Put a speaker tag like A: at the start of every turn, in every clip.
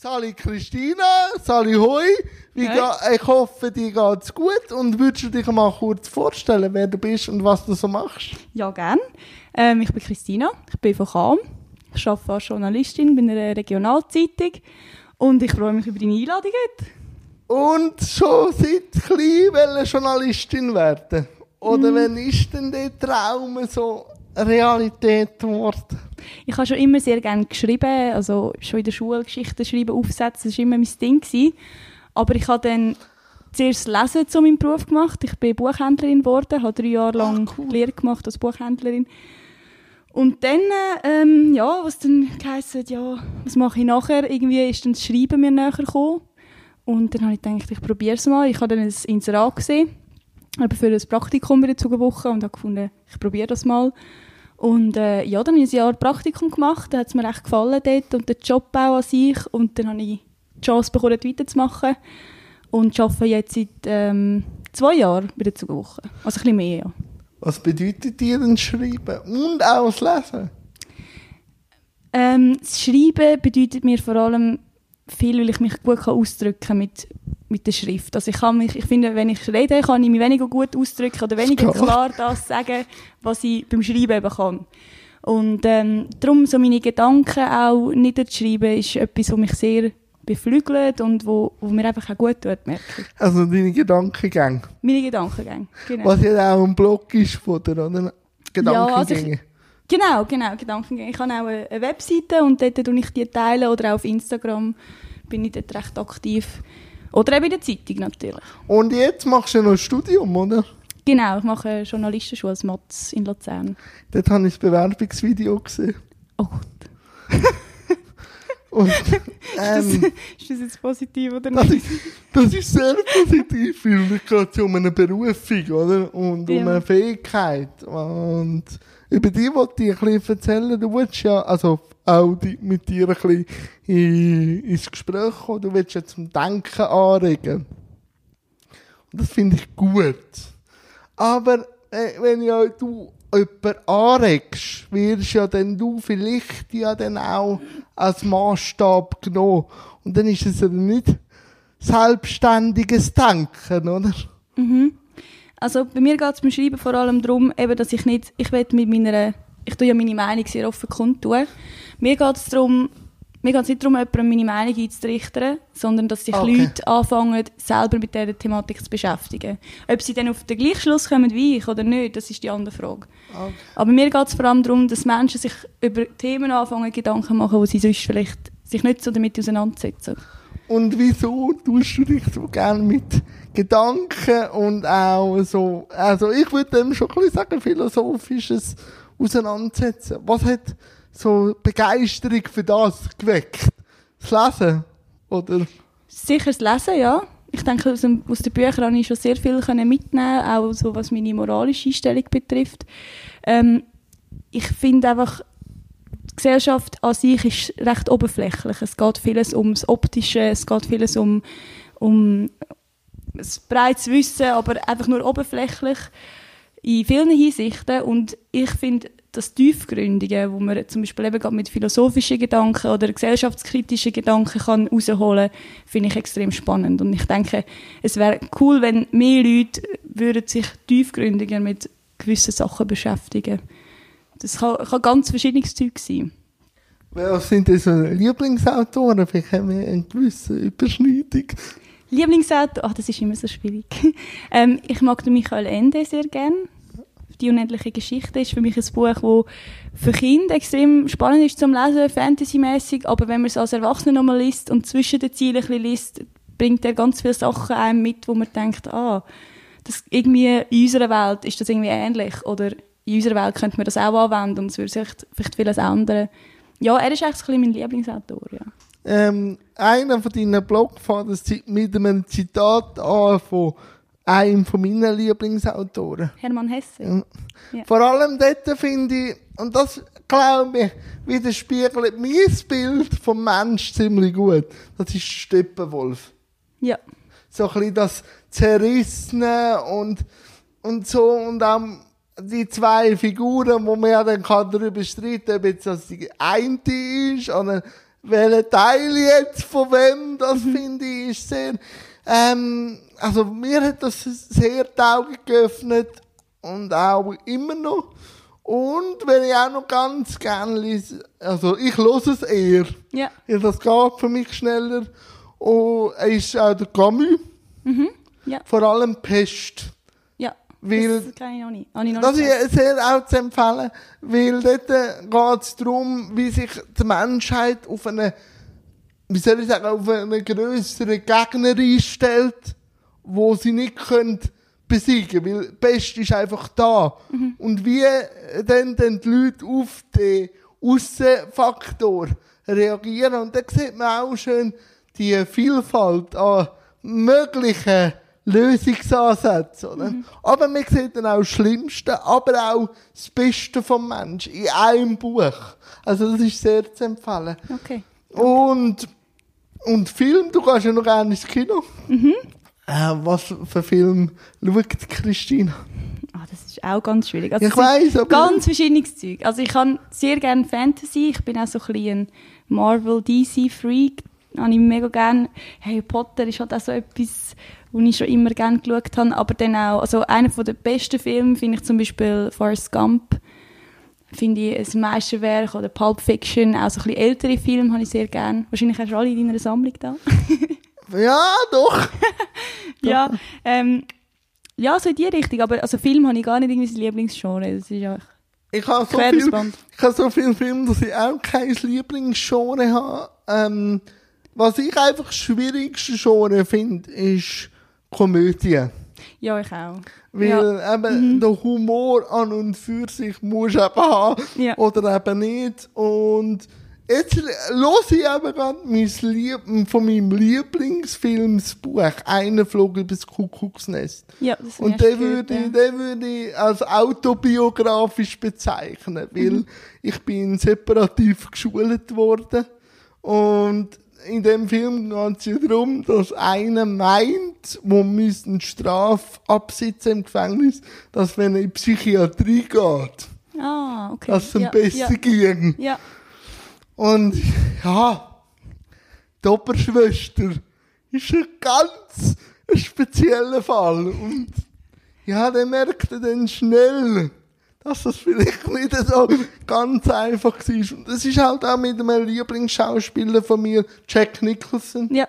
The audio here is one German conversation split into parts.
A: Sali Christina, Sali Hoi,
B: Hey.
A: ich hoffe, dir geht's gut und würdest du dich mal kurz vorstellen, wer du bist und was du so machst?
B: Ja, gern. Ähm, ich bin Christina, ich bin von Cham. Ich arbeite als Journalistin bei einer Regionalzeitung und ich freue mich über deine Einladung heute.
A: Und schon seit klein Journalistin werden? Oder wenn ist denn der Traum so Realität geworden?
B: Ich habe schon immer sehr gerne geschrieben, also schon in der Schule Geschichten schreiben, aufsetzen, das war immer mein Ding. Gewesen. Aber ich habe dann zuerst Lesen zu meinem Beruf gemacht. Ich bin Buchhändlerin geworden, habe drei Jahre lang
A: Ah, cool.
B: Lehre gemacht als Buchhändlerin. Und dann, ähm, ja, was dann geheißen, ja, was mache ich nachher? Irgendwie ist dann das Schreiben mir näher gekommen. Und dann habe ich gedacht, ich probiere es mal. Ich habe dann ein Inserat gesehen, eben für ein Praktikum bei der Zugenwoche und habe gefunden, ich probiere das mal. Und äh, ja, dann habe ich ein Jahr Praktikum gemacht, da hat es mir echt gefallen dort und der Job auch an sich. Und dann habe ich die Chance bekommen, dort weiterzumachen. Und arbeite jetzt seit ähm, zwei Jahren bei der Zugenwoche. Also ein bisschen mehr, ja.
A: Was bedeutet dir denn Schreiben und auch das Lesen?
B: Ähm, das Schreiben bedeutet mir vor allem viel, weil ich mich gut kann ausdrücken kann mit, mit der Schrift. Also ich, kann mich, ich finde, wenn ich rede, kann ich mich weniger gut ausdrücken oder weniger
A: Klar.
B: klar das sagen, was ich beim Schreiben eben kann. Und ähm, darum so meine Gedanken auch niederzuschreiben, ist etwas, was mich sehr beflügelt und wo, wo mir einfach auch gut tut, merke ich.
A: Also deine Gedankengänge.
B: Meine Gedankengänge, genau.
A: Was ja auch ein Blog ist von dir, oder? Gedankengänge.
B: also ich- Genau, genau, Gedankengänge. Ich habe auch eine, Webseite und dort tue ich die teilen oder auch auf Instagram bin ich dort recht aktiv. Oder eben in der Zeitung natürlich.
A: und jetzt machst du noch ein Studium, oder?
B: Genau, ich mache eine Journalistenschule als Matz in Luzern.
A: Dort habe ich das Bewerbungsvideo gesehen.
B: Oh Gott.
A: Und, ähm,
B: Ist das jetzt positiv oder
A: das,
B: nicht?
A: ist, das ist sehr positiv, weil es geht um eine Berufung, oder? Und um
B: Ja.
A: eine Fähigkeit. Und über die wollte ich ein bisschen erzählen. Du willst ja, also auch die, mit dir ein bisschen in, ins Gespräch kommen. Du willst ja zum Denken anregen. Und das finde ich gut. Aber äh, wenn ja du jemanden anregst, wirst ja dann du vielleicht ja dann auch als Maßstab genommen. Und dann ist es ja nicht selbstständiges Denken, oder?
B: Also bei mir geht es beim Schreiben vor allem darum, eben, dass ich nicht, ich will mit meiner, ich tue ja meine Meinung sehr offen kundtun. Mir geht es darum, mir geht es nicht darum, jemandem meine Meinung einzurichten, sondern dass sich
A: Okay.
B: Leute anfangen, selber mit dieser Thematik zu beschäftigen. Ob sie dann auf den gleichen Schluss kommen wie ich oder nicht, das ist die andere Frage.
A: Okay.
B: Aber mir geht es vor allem darum, dass Menschen sich über Themen anfangen, Gedanken machen, wo sie sonst vielleicht sich nicht so damit auseinandersetzen.
A: Und wieso tust du dich so gern mit Gedanken und auch so, also ich würde dem schon ein bisschen sagen, philosophisches Auseinandersetzen. Was hat so Begeisterung für das geweckt? Das Lesen? Oder?
B: Sicher das Lesen, ja. Ich denke, aus, den Büchern habe ich schon sehr viel mitnehmen auch so was meine moralische Einstellung betrifft. Ähm, ich finde einfach, Gesellschaft an sich ist recht oberflächlich. Es geht vieles ums Optische, es geht vieles um, um ein breites Wissen, aber einfach nur oberflächlich in vielen Hinsichten. Und ich finde, das Tiefgründige, wo man zum Beispiel eben mit philosophischen Gedanken oder gesellschaftskritischen Gedanken kann rausholen kann, finde ich extrem spannend. Und ich denke, es wäre cool, wenn mehr Leute würden sich tiefgründiger mit gewissen Sachen beschäftigen. Das kann, kann ganz verschiedenes Zeug sein.
A: Wer sind denn so Lieblingsautoren? Vielleicht haben wir eine gewisse Überschneidung.
B: Lieblingsautor, ach, das ist immer so schwierig. ähm, ich mag den Michael Ende sehr gern. Die unendliche Geschichte ist für mich ein Buch, das für Kinder extrem spannend ist zum Lesen, fantasymäßig, aber wenn man es als Erwachsener nochmal liest und zwischen den Zielen ein bisschen liest, bringt er ganz viele Sachen einem mit, wo man denkt, ah, das irgendwie in unserer Welt ist das irgendwie ähnlich oder in unserer Welt könnte man das auch anwenden und es würde sich vielleicht vieles ändern. Ja, er ist eigentlich so ein bisschen mein Lieblingsautor, ja.
A: ähm, einer von deinen Blog fängt das Zi- mit einem Zitat an von einem von meinen Lieblingsautoren.
B: Hermann Hesse.
A: Ja.
B: Ja.
A: Vor allem dort finde ich, und das glaube ich, widerspiegelt mein Bild vom Mensch ziemlich gut. Das ist Steppenwolf.
B: Ja.
A: So ein bisschen das Zerrissene und, und so, und auch die zwei Figuren, wo man ja dann kann darüber streiten ob jetzt das die eine ist, oder welcher Teil jetzt von wem, das finde ich ist sehr, ähm, also mir hat das sehr die Augen geöffnet und auch immer noch. Und wenn ich auch noch ganz gerne lese, also ich höre es eher.
B: Ja.
A: Ja, das geht für mich schneller. Und er ist auch der Camus,
B: Mhm. Ja.
A: vor allem Pest. Weil-
B: das kann ich noch nicht. Ich noch
A: Das
B: nicht
A: ist sehr auch zu empfehlen, weil dort geht es darum, wie sich die Menschheit auf eine, wie soll ich sagen, auf einen grösseren Gegner einstellt, wo sie nicht können besiegen weil die Pest ist einfach da. Und wie dann, dann die Leute auf den Aussenfaktor reagieren. Und da sieht man auch schön die Vielfalt an möglichen Lösungsansätzen. Oder? Aber man sieht dann auch das Schlimmste, aber auch das Beste vom Menschen in einem Buch. Also das ist sehr zu empfehlen.
B: Okay.
A: Und, und Film, du gehst ja noch gerne ins Kino. Äh, was für Film schaut Christina?
B: Ah, das ist auch ganz schwierig. Also
A: Ich weiss, aber-
B: Ganz verschiedenes Zeug. Also ich kann sehr gerne Fantasy. Ich bin auch so ein bisschen ein Marvel-DC-Freak. Habe ich mega gerne. Harry Potter ist halt auch so etwas, was ich schon immer gerne geschaut habe. Aber dann auch, also einer der besten Filme finde ich zum Beispiel Forrest Gump. Finde ich ein Meisterwerk. Oder Pulp Fiction. Auch so ein bisschen ältere Filme habe ich sehr gerne. Wahrscheinlich hast du alle in deiner Sammlung da.
A: Ja, doch.
B: ja, ähm, ja, so in die Richtung. Aber also Film habe ich gar nicht irgendwie Lieblingsgenre. Das ist einfach
A: Ich habe so viel, ich habe so viele Filme, dass ich auch kein Lieblingsgenre habe. Ähm, was ich einfach schwierigste Genre finde, ist Komödie.
B: Ja, ich auch.
A: Weil
B: ja.
A: eben der Humor an und für sich muss eben haben
B: Ja.
A: oder eben nicht. Und jetzt höre ich eben gerade mein Lieb von meinem Lieblingsfilmsbuch «Einer flog übers Kuckucksnest».
B: Ja, das
A: Und den würde, ich,
B: ja.
A: den würde ich als autobiografisch bezeichnen, weil
B: Mhm.
A: ich bin separativ geschult worden und in dem Film geht es ja darum, dass einer meint, wo müssen eine Strafe absitzen im Gefängnis, dass wenn er in die Psychiatrie geht,
B: Ah, okay.
A: dass es ihm
B: ja,
A: besser
B: ja.
A: ging.
B: ja,
A: Und ja, die Oberschwester ist ein ganz spezieller Fall. Und ja, der merkte dann schnell, dass das vielleicht nicht so ganz einfach war. Und das ist halt auch mit einem Lieblingsschauspieler von mir, Jack Nicholson.
B: ja.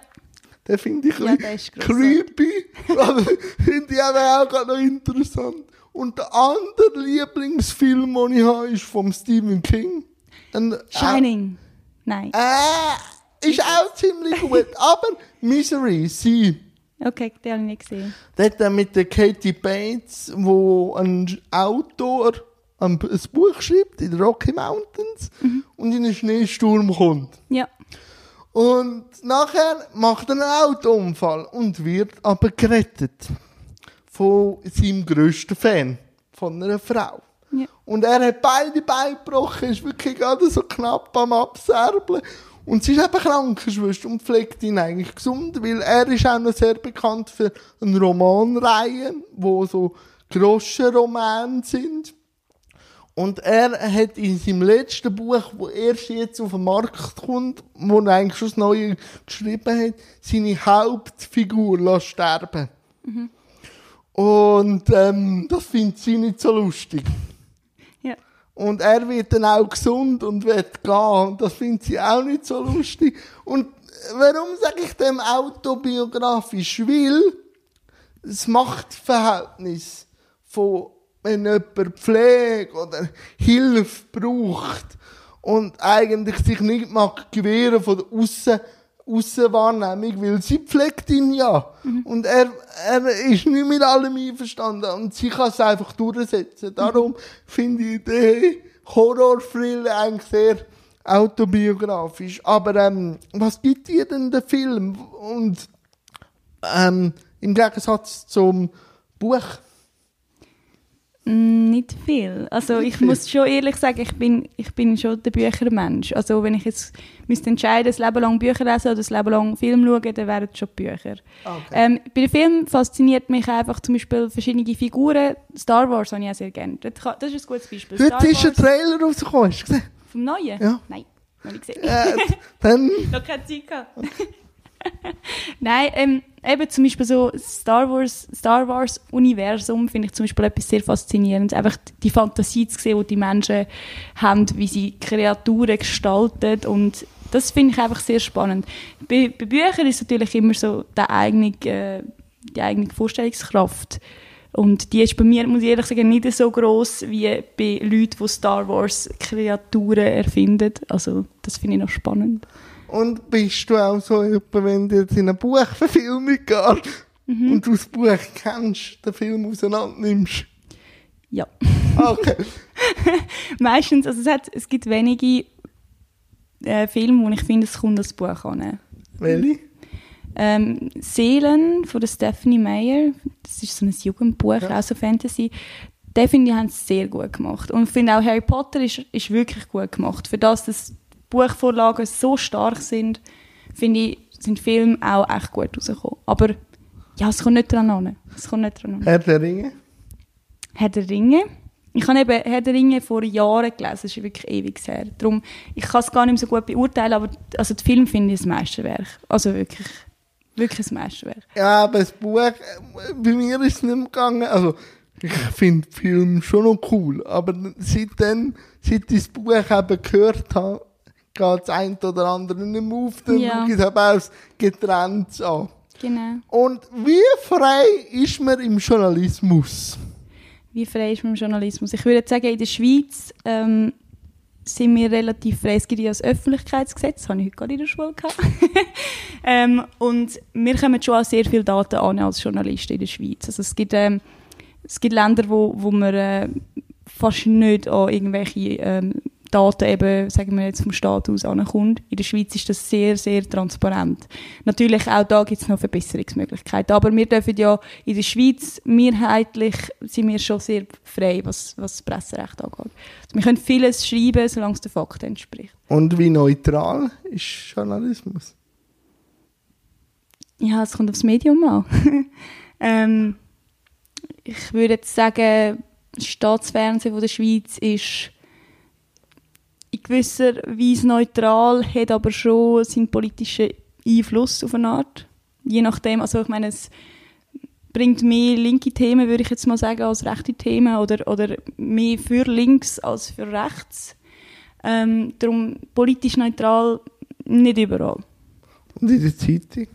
A: Den finde ich
B: Ja,
A: creepy, aber finde ich aber auch noch interessant. Und der andere Lieblingsfilm, den ich habe, ist von Stephen King. Ein,
B: Shining. Nein.
A: äh, ist auch ziemlich gut. Aber Misery, sie.
B: Okay, den habe ich nicht gesehen.
A: Dort äh, mit der Katie Bates, wo ein Autor ein, Buch schreibt in den Rocky Mountains und in einen Schneesturm kommt.
B: Ja.
A: Und nachher macht er einen Autounfall und wird aber gerettet von seinem grössten Fan, von einer Frau.
B: Ja.
A: Und er hat beide Beine gebrochen, ist wirklich gerade so knapp am Abserbeln. Und sie ist eben Krankenschwester und pflegt ihn eigentlich gesund, weil er ist auch noch sehr bekannt für eine Romanreihe, wo so Groschenromane sind. Und er hat in seinem letzten Buch, wo erst jetzt auf den Markt kommt, wo er eigentlich schon das Neue geschrieben hat, seine Hauptfigur lassen sterben. Und ähm, das findet sie nicht so lustig.
B: Ja.
A: Und er wird dann auch gesund und wird gehen. Und das findet sie auch nicht so lustig. Und warum sage ich dem autobiografisch? Weil das Machtverhältnis von, wenn jemand Pflege oder Hilfe braucht und eigentlich sich nicht mag gewähren von der Aussen, Aussenwahrnehmung, weil sie pflegt ihn ja. Und er, er ist nicht mit allem einverstanden und sie kann es einfach durchsetzen. Darum finde ich den Horrorthriller eigentlich sehr autobiografisch. Aber ähm, was gibt dir denn der Film? Und ähm, im Gegensatz zum Buch.
B: Nicht viel. Also
A: Nicht
B: ich
A: viel?
B: muss schon ehrlich sagen, ich bin, ich bin schon der Büchermensch. Also wenn ich jetzt müsste entscheiden, das Leben lang Bücher lesen oder das Leben lang Film schauen, dann wären es schon Bücher.
A: Okay.
B: Ähm, bei den Filmen fasziniert mich einfach zum Beispiel verschiedene Figuren. Star Wars habe ich auch sehr gerne. Das ist ein gutes Beispiel.
A: Heute ist ein Trailer rausgekommen, hast du gesehen?
B: vom Neuen?
A: Ja.
B: Nein. Noch nicht gesehen.
A: Äh, dann,
B: Noch keine Zeit gehabt. Nein, ähm, eben zum Beispiel so Star Wars, Star Wars Universum finde ich zum Beispiel etwas sehr faszinierendes. Einfach die Fantasie zu sehen, die die Menschen haben, wie sie Kreaturen gestalten und das finde ich einfach sehr spannend. Bei, bei Büchern ist natürlich immer so der eigene, äh, die eigene Vorstellungskraft und die ist bei mir, muss ich ehrlich sagen, nicht so groß wie bei Leuten, die Star Wars Kreaturen erfinden. Also das finde ich noch spannend.
A: Und bist du auch so jemand, wenn du jetzt in eine Buchverfilmung gehst
B: Mhm.
A: und du das Buch kennst, den Film auseinander nimmst?
B: Ja.
A: Okay.
B: Meistens, also es, hat, es gibt wenige äh, Filme, wo ich finde, es kommt das Buch an.
A: Welche?
B: Ähm, Seelen von der Stephanie Meyer, das ist so ein Jugendbuch,
A: Ja.
B: auch so Fantasy. Den finde ich, haben sie sehr gut gemacht. Und ich finde auch Harry Potter ist, ist wirklich gut gemacht. Für das, dass Buchvorlagen so stark sind, finde ich, sind Filme auch echt gut rausgekommen. Aber ja, es kommt nicht dran an. Es kommt nicht dran an.
A: Herr der Ringe?
B: Herr der Ringe. Ich habe eben Herr der Ringe vor Jahren gelesen, das ist wirklich ewig her. Darum, ich kann es gar nicht mehr so gut beurteilen, aber also den Film finde ich ein Meisterwerk. Also wirklich, wirklich ein Meisterwerk.
A: Ja, aber das Buch, äh, bei mir ist es nicht mehr gegangen. Also, ich finde den Film schon noch cool, aber seitdem, seit ich das Buch eben gehört habe, geht das eine oder andere nicht mehr auf, dann
B: Ja.
A: schaue ich es eben als getrennt an.
B: Genau.
A: Und wie frei ist man im Journalismus?
B: Wie frei ist man im Journalismus? Ich würde sagen, in der Schweiz ähm, sind wir relativ frei. Es gibt ja das Öffentlichkeitsgesetz, das habe ich heute gerade in der Schule gehabt. ähm, und wir kommen schon auch sehr viele Daten an als Journalisten in der Schweiz. Also es gibt, ähm, es gibt Länder, wo, wo man äh, fast nicht an irgendwelche ähm, Daten eben, sagen wir jetzt vom Staat aus ankommt. In der Schweiz ist das sehr, sehr transparent. Natürlich auch da gibt es noch Verbesserungsmöglichkeiten. Aber wir dürfen ja in der Schweiz mehrheitlich sind wir schon sehr frei, was, was das Presserecht angeht. Also wir können vieles schreiben, solange es den Fakten entspricht.
A: Und wie neutral ist Journalismus?
B: Ja, es kommt aufs Medium an. ähm, ich würde jetzt sagen, das Staatsfernsehen von der Schweiz ist in gewisser Weise neutral, hat aber schon seinen politischen Einfluss auf eine Art. Je nachdem, also ich meine, es bringt mehr linke Themen, würde ich jetzt mal sagen, als rechte Themen oder, oder mehr für links als für rechts. Ähm, darum politisch neutral nicht überall.
A: Und in der Zeitung?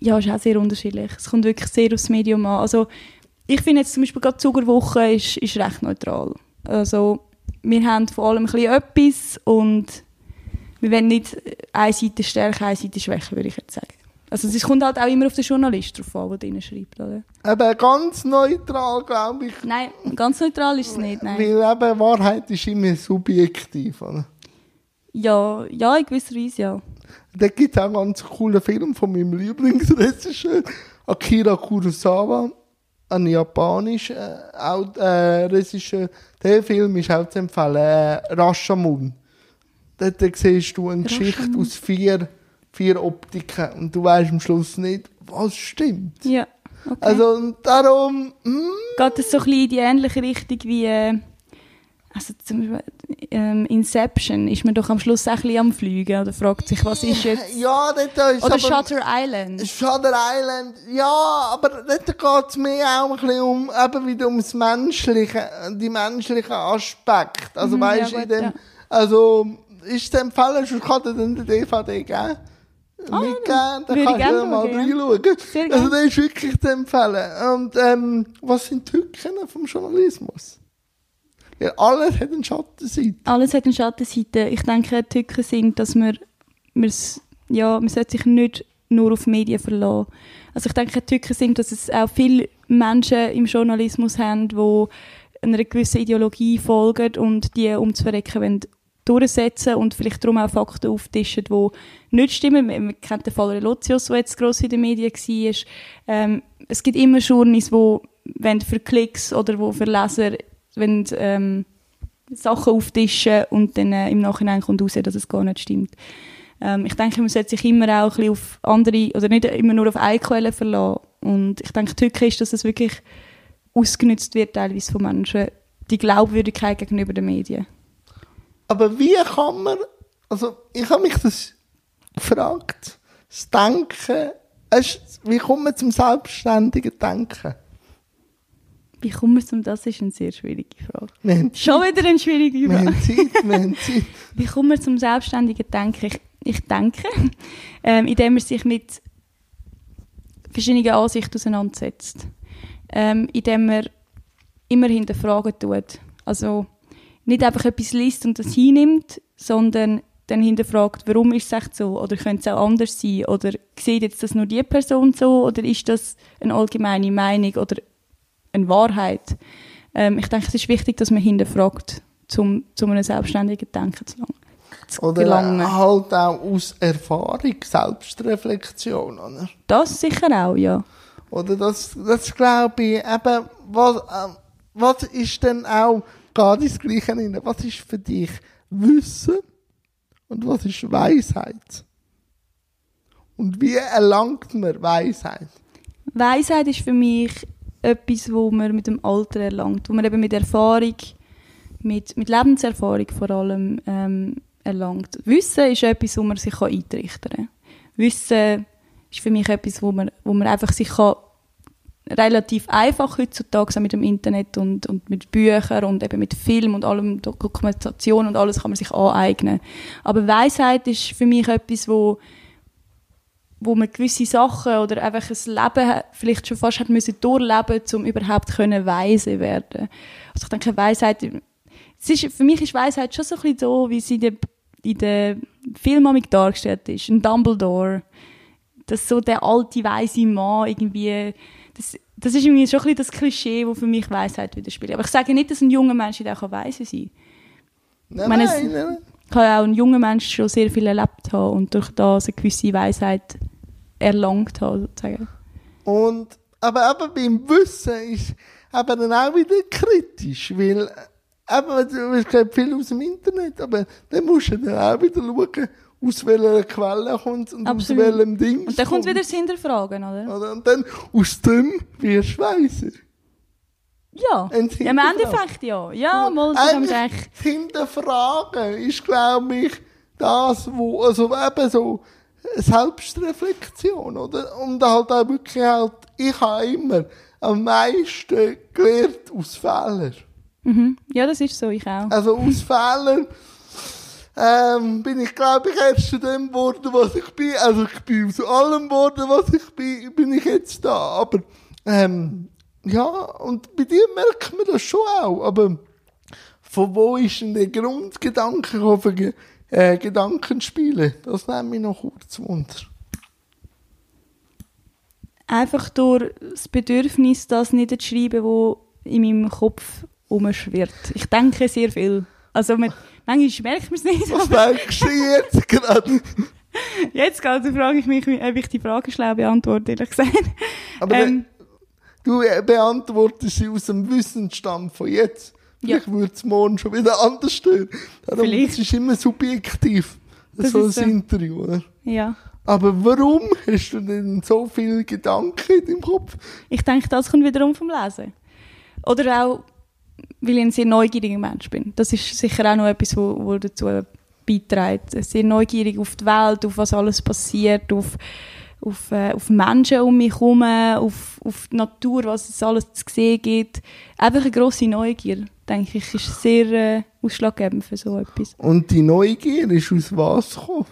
B: Ja, ist auch sehr unterschiedlich. Es kommt wirklich sehr aufs Medium an. Also, ich finde jetzt zum Beispiel gerade die Zuckerwoche ist, ist recht neutral. Also, wir haben vor allem ein bisschen etwas und wir wollen nicht eine Seite stärken, eine Seite schwächen, würde ich jetzt sagen. Also, es kommt halt auch immer auf den Journalist drauf an, der drin schreibt, oder?
A: Eben ganz neutral, glaube ich.
B: Nein, ganz neutral ist es nicht, nein.
A: Weil eben Wahrheit ist immer subjektiv. Oder?
B: Ja, ja, in gewisser Weise, ja.
A: Da gibt es auch einen ganz coolen Film von meinem Lieblingsregisseur, Akira Kurosawa, ein japanischer äh, äh, Regisseur. Der Film ist auch zu empfehlen, äh, Rashomon. Dort siehst du eine Geschichte aus vier, vier Optiken und du weißt am Schluss nicht, was stimmt.
B: Ja, okay.
A: Also und darum, hm,
B: Geht es so ein bisschen in die ähnliche Richtung wie äh, also zum Beispiel, ähm, Inception? Ist man doch am Schluss auch ein bisschen am Fliegen oder fragt sich, was ist jetzt...
A: ja, dort ist
B: Oder. Shutter Island.
A: Shutter Island, ja, aber dort geht es mir auch ein bisschen um, eben wieder ums Menschliche, die menschlichen Aspekt. Also
B: Mhm,
A: weißt
B: ja,
A: du, in
B: gut,
A: dem,
B: ja.
A: also ist es empfehlen, sonst kann dir dann den DVD geben. Mitgeben, dann
B: ich
A: kannst du ja mal
B: schauen, ja.
A: reinschauen. Also der ist wirklich zu empfehlen. Und ähm, was sind die Tücken vom Journalismus? Alles hat eine Schattenseite.
B: Alles hat eine Schattenseite. Ich denke, die Tücken sind, dass man, ja, man sollte sich nicht nur auf Medien verlassen. Also ich denke, die Tücken sind, dass es auch viele Menschen im Journalismus haben, die einer gewissen Ideologie folgen und die um zu verrecken wollen, durchsetzen und vielleicht darum auch Fakten auftischen, die nicht stimmen. Man, kennt den Fall Relotius, der jetzt gross in den Medien war. Ähm, es gibt immer Journeys, die für Klicks oder wo für Leser wollen, ähm, Sachen auftischen und dann äh, im Nachhinein kommt raus, dass es gar nicht stimmt. Ähm, ich denke, man sollte sich immer auch ein auf andere, oder nicht immer nur auf eine Quelle verlassen. Und ich denke, die Tücke ist, dass es wirklich ausgenutzt wird, teilweise von Menschen, die Glaubwürdigkeit gegenüber den Medien.
A: Aber wie kann man, also ich habe mich das gefragt, das Denken, wie kommt man zum selbstständigen Denken?
B: Wie kommen wir zum Das ist eine sehr schwierige Frage. Schon wieder eine schwierige Frage.
A: Zeit, Zeit.
B: Wie kommen wir zum selbstständigen Denken? Ich, ich denke, ähm, indem man sich mit verschiedenen Ansichten auseinandersetzt. Ähm, indem man immer hinterfragen tut. Also nicht einfach etwas liest und das hinnimmt, sondern dann hinterfragt, warum ist es echt so? Oder könnte es auch anders sein? Oder sieht jetzt das nur die Person so? Oder ist das eine allgemeine Meinung oder eine Wahrheit? Ähm, ich denke, es ist wichtig, dass man hinterfragt, um zu einem selbstständigen Denken zu lang- zu
A: Oder
B: gelangen.
A: halt auch aus Erfahrung, Selbstreflexion, oder?
B: Das sicher auch, ja.
A: Oder das, das glaube ich, eben, was, ähm, was ist denn auch, geht ins Gleiche rein, was ist für dich Wissen und was ist Weisheit? Und wie erlangt man Weisheit?
B: Weisheit ist für mich etwas, wo man mit dem Alter erlangt, wo man eben mit Erfahrung, mit, mit Lebenserfahrung vor allem ähm, erlangt. Wissen ist etwas, wo man sich kann eintrichtern kann. Wissen ist für mich etwas, wo man, wo man einfach sich kann relativ einfach heutzutage mit dem Internet und, und mit Büchern und eben mit Film und allem Dokumentation und alles kann man sich aneignen. Aber Weisheit ist für mich etwas, wo wo man gewisse Sachen oder einfach ein Leben vielleicht schon fast hat müssen durchleben, um überhaupt können weise werden. Also ich denke, Weisheit, es ist, für mich ist Weisheit schon so ein bisschen so, wie sie in der, in Filmamik dargestellt ist. Ein Dumbledore, dass so der alte weise Mann irgendwie, das, das ist irgendwie schon ein bisschen das Klischee, das für mich Weisheit widerspiegelt. Aber ich sage nicht, dass ein junger Mensch nicht auch weise sein kann.
A: Nein,
B: meine,
A: nein, nein.
B: Kann ja auch ein junger Mensch schon sehr viel erlebt haben und durch das eine gewisse Weisheit erlangt haben, sozusagen.
A: Und, aber eben beim Wissen ist eben dann auch wieder kritisch, weil eben, du es gibt viel aus dem Internet, aber dann musst du dann auch wieder schauen, aus welcher Quelle kommt und
B: Absolut.
A: aus welchem Ding
B: Und dann kommt wieder das Hinterfragen, oder?
A: Oder? Und dann aus dem wirst du weiser.
B: Ja, ja im. Endeffekt ja. Ja, mal so.
A: Eigentlich das Hinterfragen ist, glaube ich, das, wo, also eben so Selbstreflexion, oder? Und halt auch wirklich halt, ich habe immer am meisten gelernt aus Fehlern.
B: Mhm. Ja, das ist so, ich auch.
A: Also aus Fehlern ähm, bin ich, glaube ich, erst zu dem geworden, was ich bin. Also ich bin aus allem geworden, was ich bin, bin ich jetzt da. Aber ähm, ja, und bei dir merkt man das schon auch. Aber von wo ist denn der Grundgedanke gekommen äh, Gedankenspiele? Das nimmt mich noch kurz Wunder.
B: Einfach durch das Bedürfnis, das niederzuschreiben, das in meinem Kopf umschwirrt. Ich denke sehr viel. Also man, manchmal merkt man es nicht.
A: Was
B: aber
A: denkst du jetzt gerade?
B: Jetzt gerade frage ich mich, ob ich die Frage schlau beantworte, ehrlich gesagt.
A: Aber
B: Ähm,
A: du äh, beantwortest sie aus dem Wissensstand von jetzt.
B: Ja.
A: Vielleicht würde es morgen schon wieder anders stehen. Darum,
B: Vielleicht.
A: Es ist immer subjektiv,
B: Das
A: so ein
B: ist so.
A: Interview. Oder?
B: ja.
A: Aber warum hast du denn so viele Gedanken in deinem Kopf?
B: Ich denke, das kommt wiederum vom Lesen. Oder auch, weil ich ein sehr neugieriger Mensch bin. Das ist sicher auch noch etwas, wo, wo dazu beiträgt. Sehr neugierig auf die Welt, auf was alles passiert, auf, auf, äh, auf Menschen um mich herum, auf, auf die Natur, was es alles zu sehen gibt. Einfach eine grosse Neugier, denke ich, ist sehr äh, ausschlaggebend für so etwas.
A: Und die Neugier ist aus was gekommen?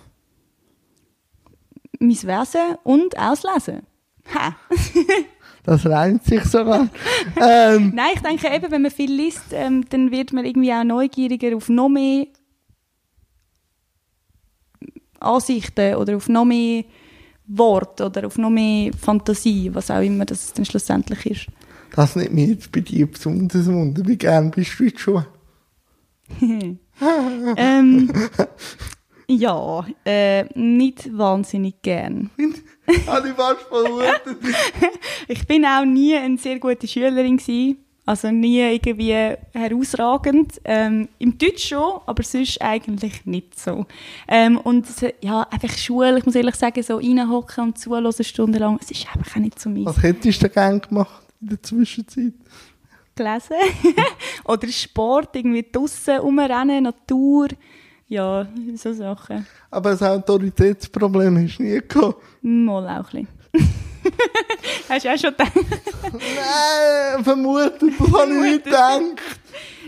B: Mein Wesen und auch das Lesen. Ha.
A: Das reimt sich sogar. ähm,
B: Nein, ich denke eben, wenn man viel liest, ähm, dann wird man irgendwie auch neugieriger auf noch mehr Ansichten oder auf noch mehr Worte oder auf noch mehr Fantasie, was auch immer das dann schlussendlich ist.
A: das nimmt mich jetzt bei dir besonders wunder. Wie gern bist du die Schule?
B: ähm, ja, äh, nicht wahnsinnig gern.
A: Ich
B: bin auch nie eine sehr gute Schülerin gewesen. Also nie irgendwie herausragend. Ähm, Im Deutsch schon, aber sonst eigentlich nicht so. Ähm, und ja, einfach Schule, ich muss ehrlich sagen, so reinhocken und zuhören stundenlang, es ist einfach auch nicht so meins.
A: Was hättest du denn gern gemacht in der Zwischenzeit?
B: gelesen. Oder Sport, irgendwie draussen rumrennen, Natur. Ja, so Sachen.
A: Aber das Autoritätsproblem hast du nie gehabt.
B: Mal auch ein bisschen. Hast du auch schon gedacht?
A: Nein, vermutet, das habe ich nicht gedacht.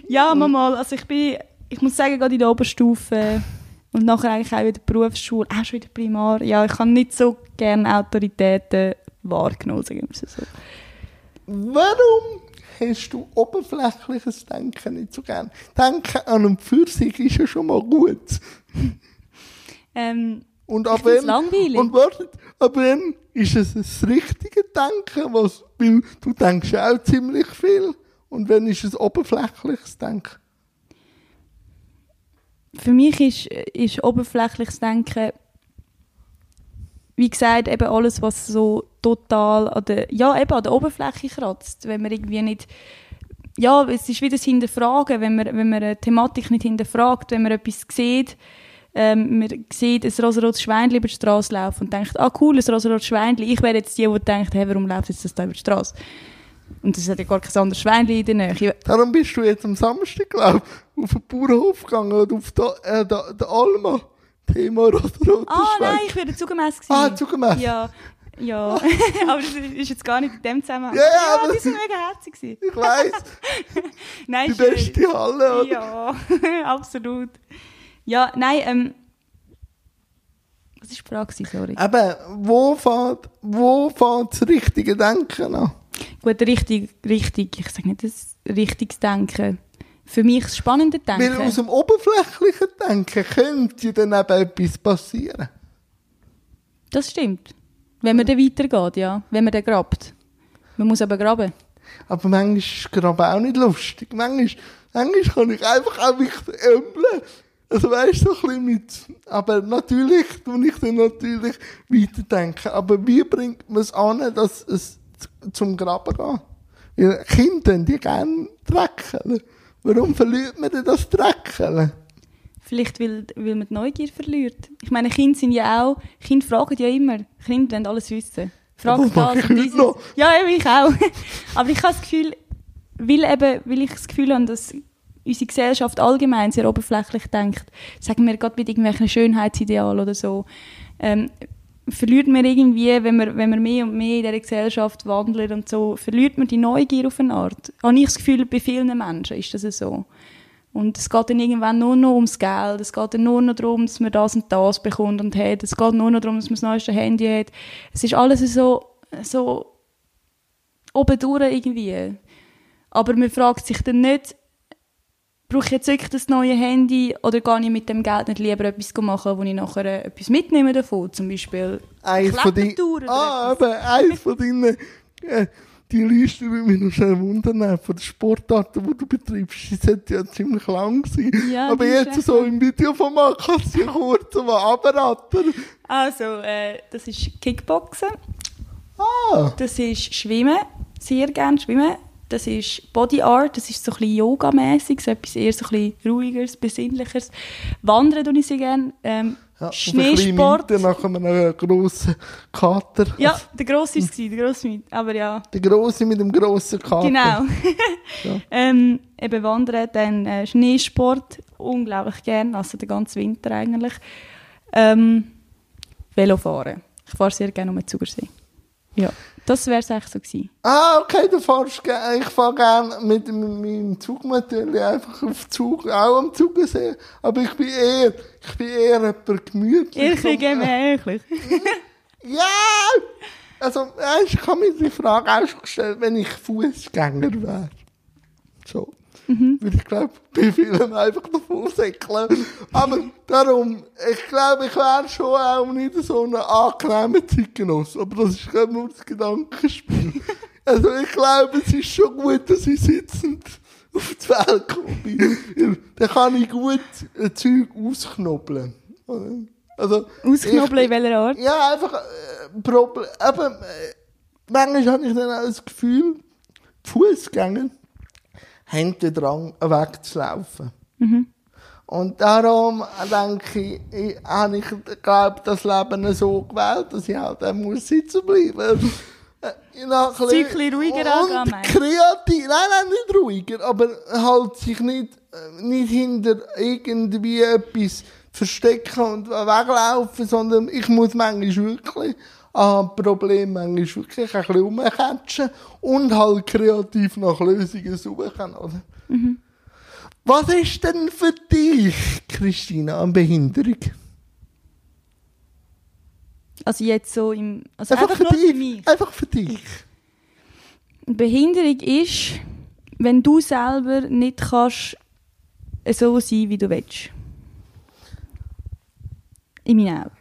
B: Ja, mal, also ich bin, ich muss sagen, gerade in der Oberstufe und nachher eigentlich auch in der Berufsschule, auch schon in der Primar, ja, ich habe nicht so gerne Autoritäten wahrgenommen, sagen wir so.
A: Warum hast du oberflächliches Denken nicht so gern? Denken an einen Pfirsich ist ja schon mal gut.
B: Ähm,
A: Und
B: Ich
A: ab
B: find's
A: wann-
B: langweilig.
A: Und wartet, ab wann ist es das richtige Denken? Was, weil du denkst ja auch ziemlich viel. Und wenn ist es oberflächliches Denken?
B: für mich ist, ist oberflächliches Denken, wie gesagt, eben alles, was so total an der, ja, eben an der Oberfläche kratzt. Wenn man irgendwie nicht, ja, es ist wieder das Hinterfragen, wenn man, wenn man eine Thematik nicht hinterfragt, wenn man etwas sieht, ähm, man sieht ein rosarotes Schweinchen über die Straße laufen und denkt, ah cool, ein rosarotes Schweinchen. Ich wäre jetzt die, die denkt, hey, warum läuft jetzt das da über die Straße? Und es hat ja gar kein anderes Schweinchen in der Nähe.
A: Darum bist du jetzt am Samstag, glaube ich, auf den Bauernhof gegangen oder auf der, äh, Alma. Thema roter
B: Ah,
A: Schwein.
B: nein, ich wäre zugemessen gewesen.
A: Ah, zugemessen.
B: Ja, ja. aber das ist jetzt gar nicht in dem Zusammenhang.
A: Ja, ja, aber-
B: die sind mega herzig.
A: Ich weiss,
B: Nein,
A: die beste Halle. oder?
B: Ja, absolut. Ja, nein, ähm... Was war die Frage, sorry?
A: Eben, wo fängt, wo fängt das richtige Denken an?
B: Gut, richtig, richtig, ich sage nicht das richtiges Denken. Für mich das spannende Denken.
A: Weil aus dem oberflächlichen Denken könnte dann eben etwas passieren.
B: Das stimmt. Wenn man dann weitergeht, ja. Wenn man dann grabt. Man muss aber graben.
A: Aber manchmal ist gerade auch nicht lustig. Manchmal, manchmal kann ich einfach auch mich ämpeln. Also weißt du, so ein bisschen mit. Aber natürlich tue ich dann natürlich weiterdenken. Aber wie bringt man es an, dass es zum Graben geht? Weil Kinder, die gerne dreckeln. Warum verliert man denn das Dreckeln?
B: Vielleicht, weil, weil man die Neugier verliert. Ich meine, Kinder sind ja auch, Kinder fragen ja immer. Kinder wollen alles wissen. Fragen
A: mache
B: das und dieses. Ja, eben, ich auch. Aber ich habe das Gefühl, weil, eben, weil ich das Gefühl habe, dass unsere Gesellschaft allgemein sehr oberflächlich denkt, sagen wir gerade mit irgendwelchen Schönheitsidealen oder so, ähm, verliert man irgendwie, wenn wir, wenn wir mehr und mehr in dieser Gesellschaft wandeln und so, verliert man die Neugier auf eine Art. Habe ich das Gefühl, bei vielen Menschen ist das so. Und es geht dann irgendwann nur noch ums Geld. Es geht dann nur noch darum, dass man das und das bekommt und hat. Es geht nur noch darum, dass man das neueste Handy hat. Es ist alles so, so oben durch irgendwie. Aber man fragt sich dann nicht, brauche ich jetzt wirklich das neue Handy oder kann ich mit dem Geld nicht lieber etwas machen, wo ich nachher äh, etwas mitnehme davon? Zum Beispiel
A: Eins von deinen, ah, eben, eins von deinen, äh, die Liste würde mich noch schnell wundern, von den Sportarten, die du betreibst. Die sollte ja ziemlich lang sein.
B: Ja,
A: Aber jetzt
B: echt
A: so im Videoformat kannst du ja kurz mal abraten.
B: Also, äh, das ist Kickboxen.
A: Ah,
B: Das ist Schwimmen, sehr gerne Schwimmen. Das ist Body Art, das ist so ein bisschen Yoga-mässig, so etwas eher so ein bisschen ruhigeres, besinnlicheres. Wandern tue ich sehr gerne. Ähm,
A: ja, auf
B: Schneesport.
A: Miete nach einem grossen Kater.
B: Ja, der Grosse war es, der Grosse mit. Aber ja,
A: Der Grosse mit dem grossen Kater.
B: genau.
A: Ja.
B: ähm, eben Wandern, dann äh, Schneesport, unglaublich gern, also den ganzen Winter eigentlich. Ähm, Velofahren. Ich fahre sehr gerne um den Zugersee. Ja, das wäre es eigentlich so gewesen.
A: Ah, okay, du fährst. Ich fahre gerne mit, meinem Zug natürlich einfach auf Zug, auch am Zugesehen. Aber ich bin eher, ich bin eher jemand gemütlich.
B: Ich bin gemächlich.
A: Ja! Also, ich habe mir die Frage auch schon gestellt, wenn ich Fußgänger wäre. So. Weil ich glaube, bei vielen einfach davon säckeln. Aber darum, ich glaube, ich wäre schon auch nicht so ein angenehmer Zeitgenosse. Aber das ist gerade nur das Gedankenspiel. also ich glaube, es ist schon gut, dass ich sitzend auf die Welt komme. Dann kann ich gut ein Zeug ausknobeln. Also,
B: Ausknobeln in welcher Art?
A: ja, einfach äh, Problem. Eben, äh, manchmal habe ich dann auch das Gefühl, Fußgänger haben den Drang, wegzulaufen. Und darum denke ich, ich, habe ich, glaube das Leben so gewählt, dass ich halt auch muss sitzen bleiben. Äh, noch ein
B: bisschen ruhiger
A: und
B: angehen,
A: kreativ, nein, nein, nicht ruhiger, aber halt sich nicht, äh, nicht hinter irgendwie etwas verstecken und weglaufen, sondern ich muss manchmal wirklich an Problemen manchmal wirklich ein bisschen rumcatchen und halt kreativ nach Lösungen suchen, oder? Was ist denn für dich, Christina, eine Behinderung?
B: Also jetzt so im... Also
A: Einfach,
B: einfach,
A: für
B: nur für
A: dich.
B: mich.
A: Einfach für dich.
B: Behinderung ist, wenn du selber nicht kannst so sein, wie du willst. In meinen Augen.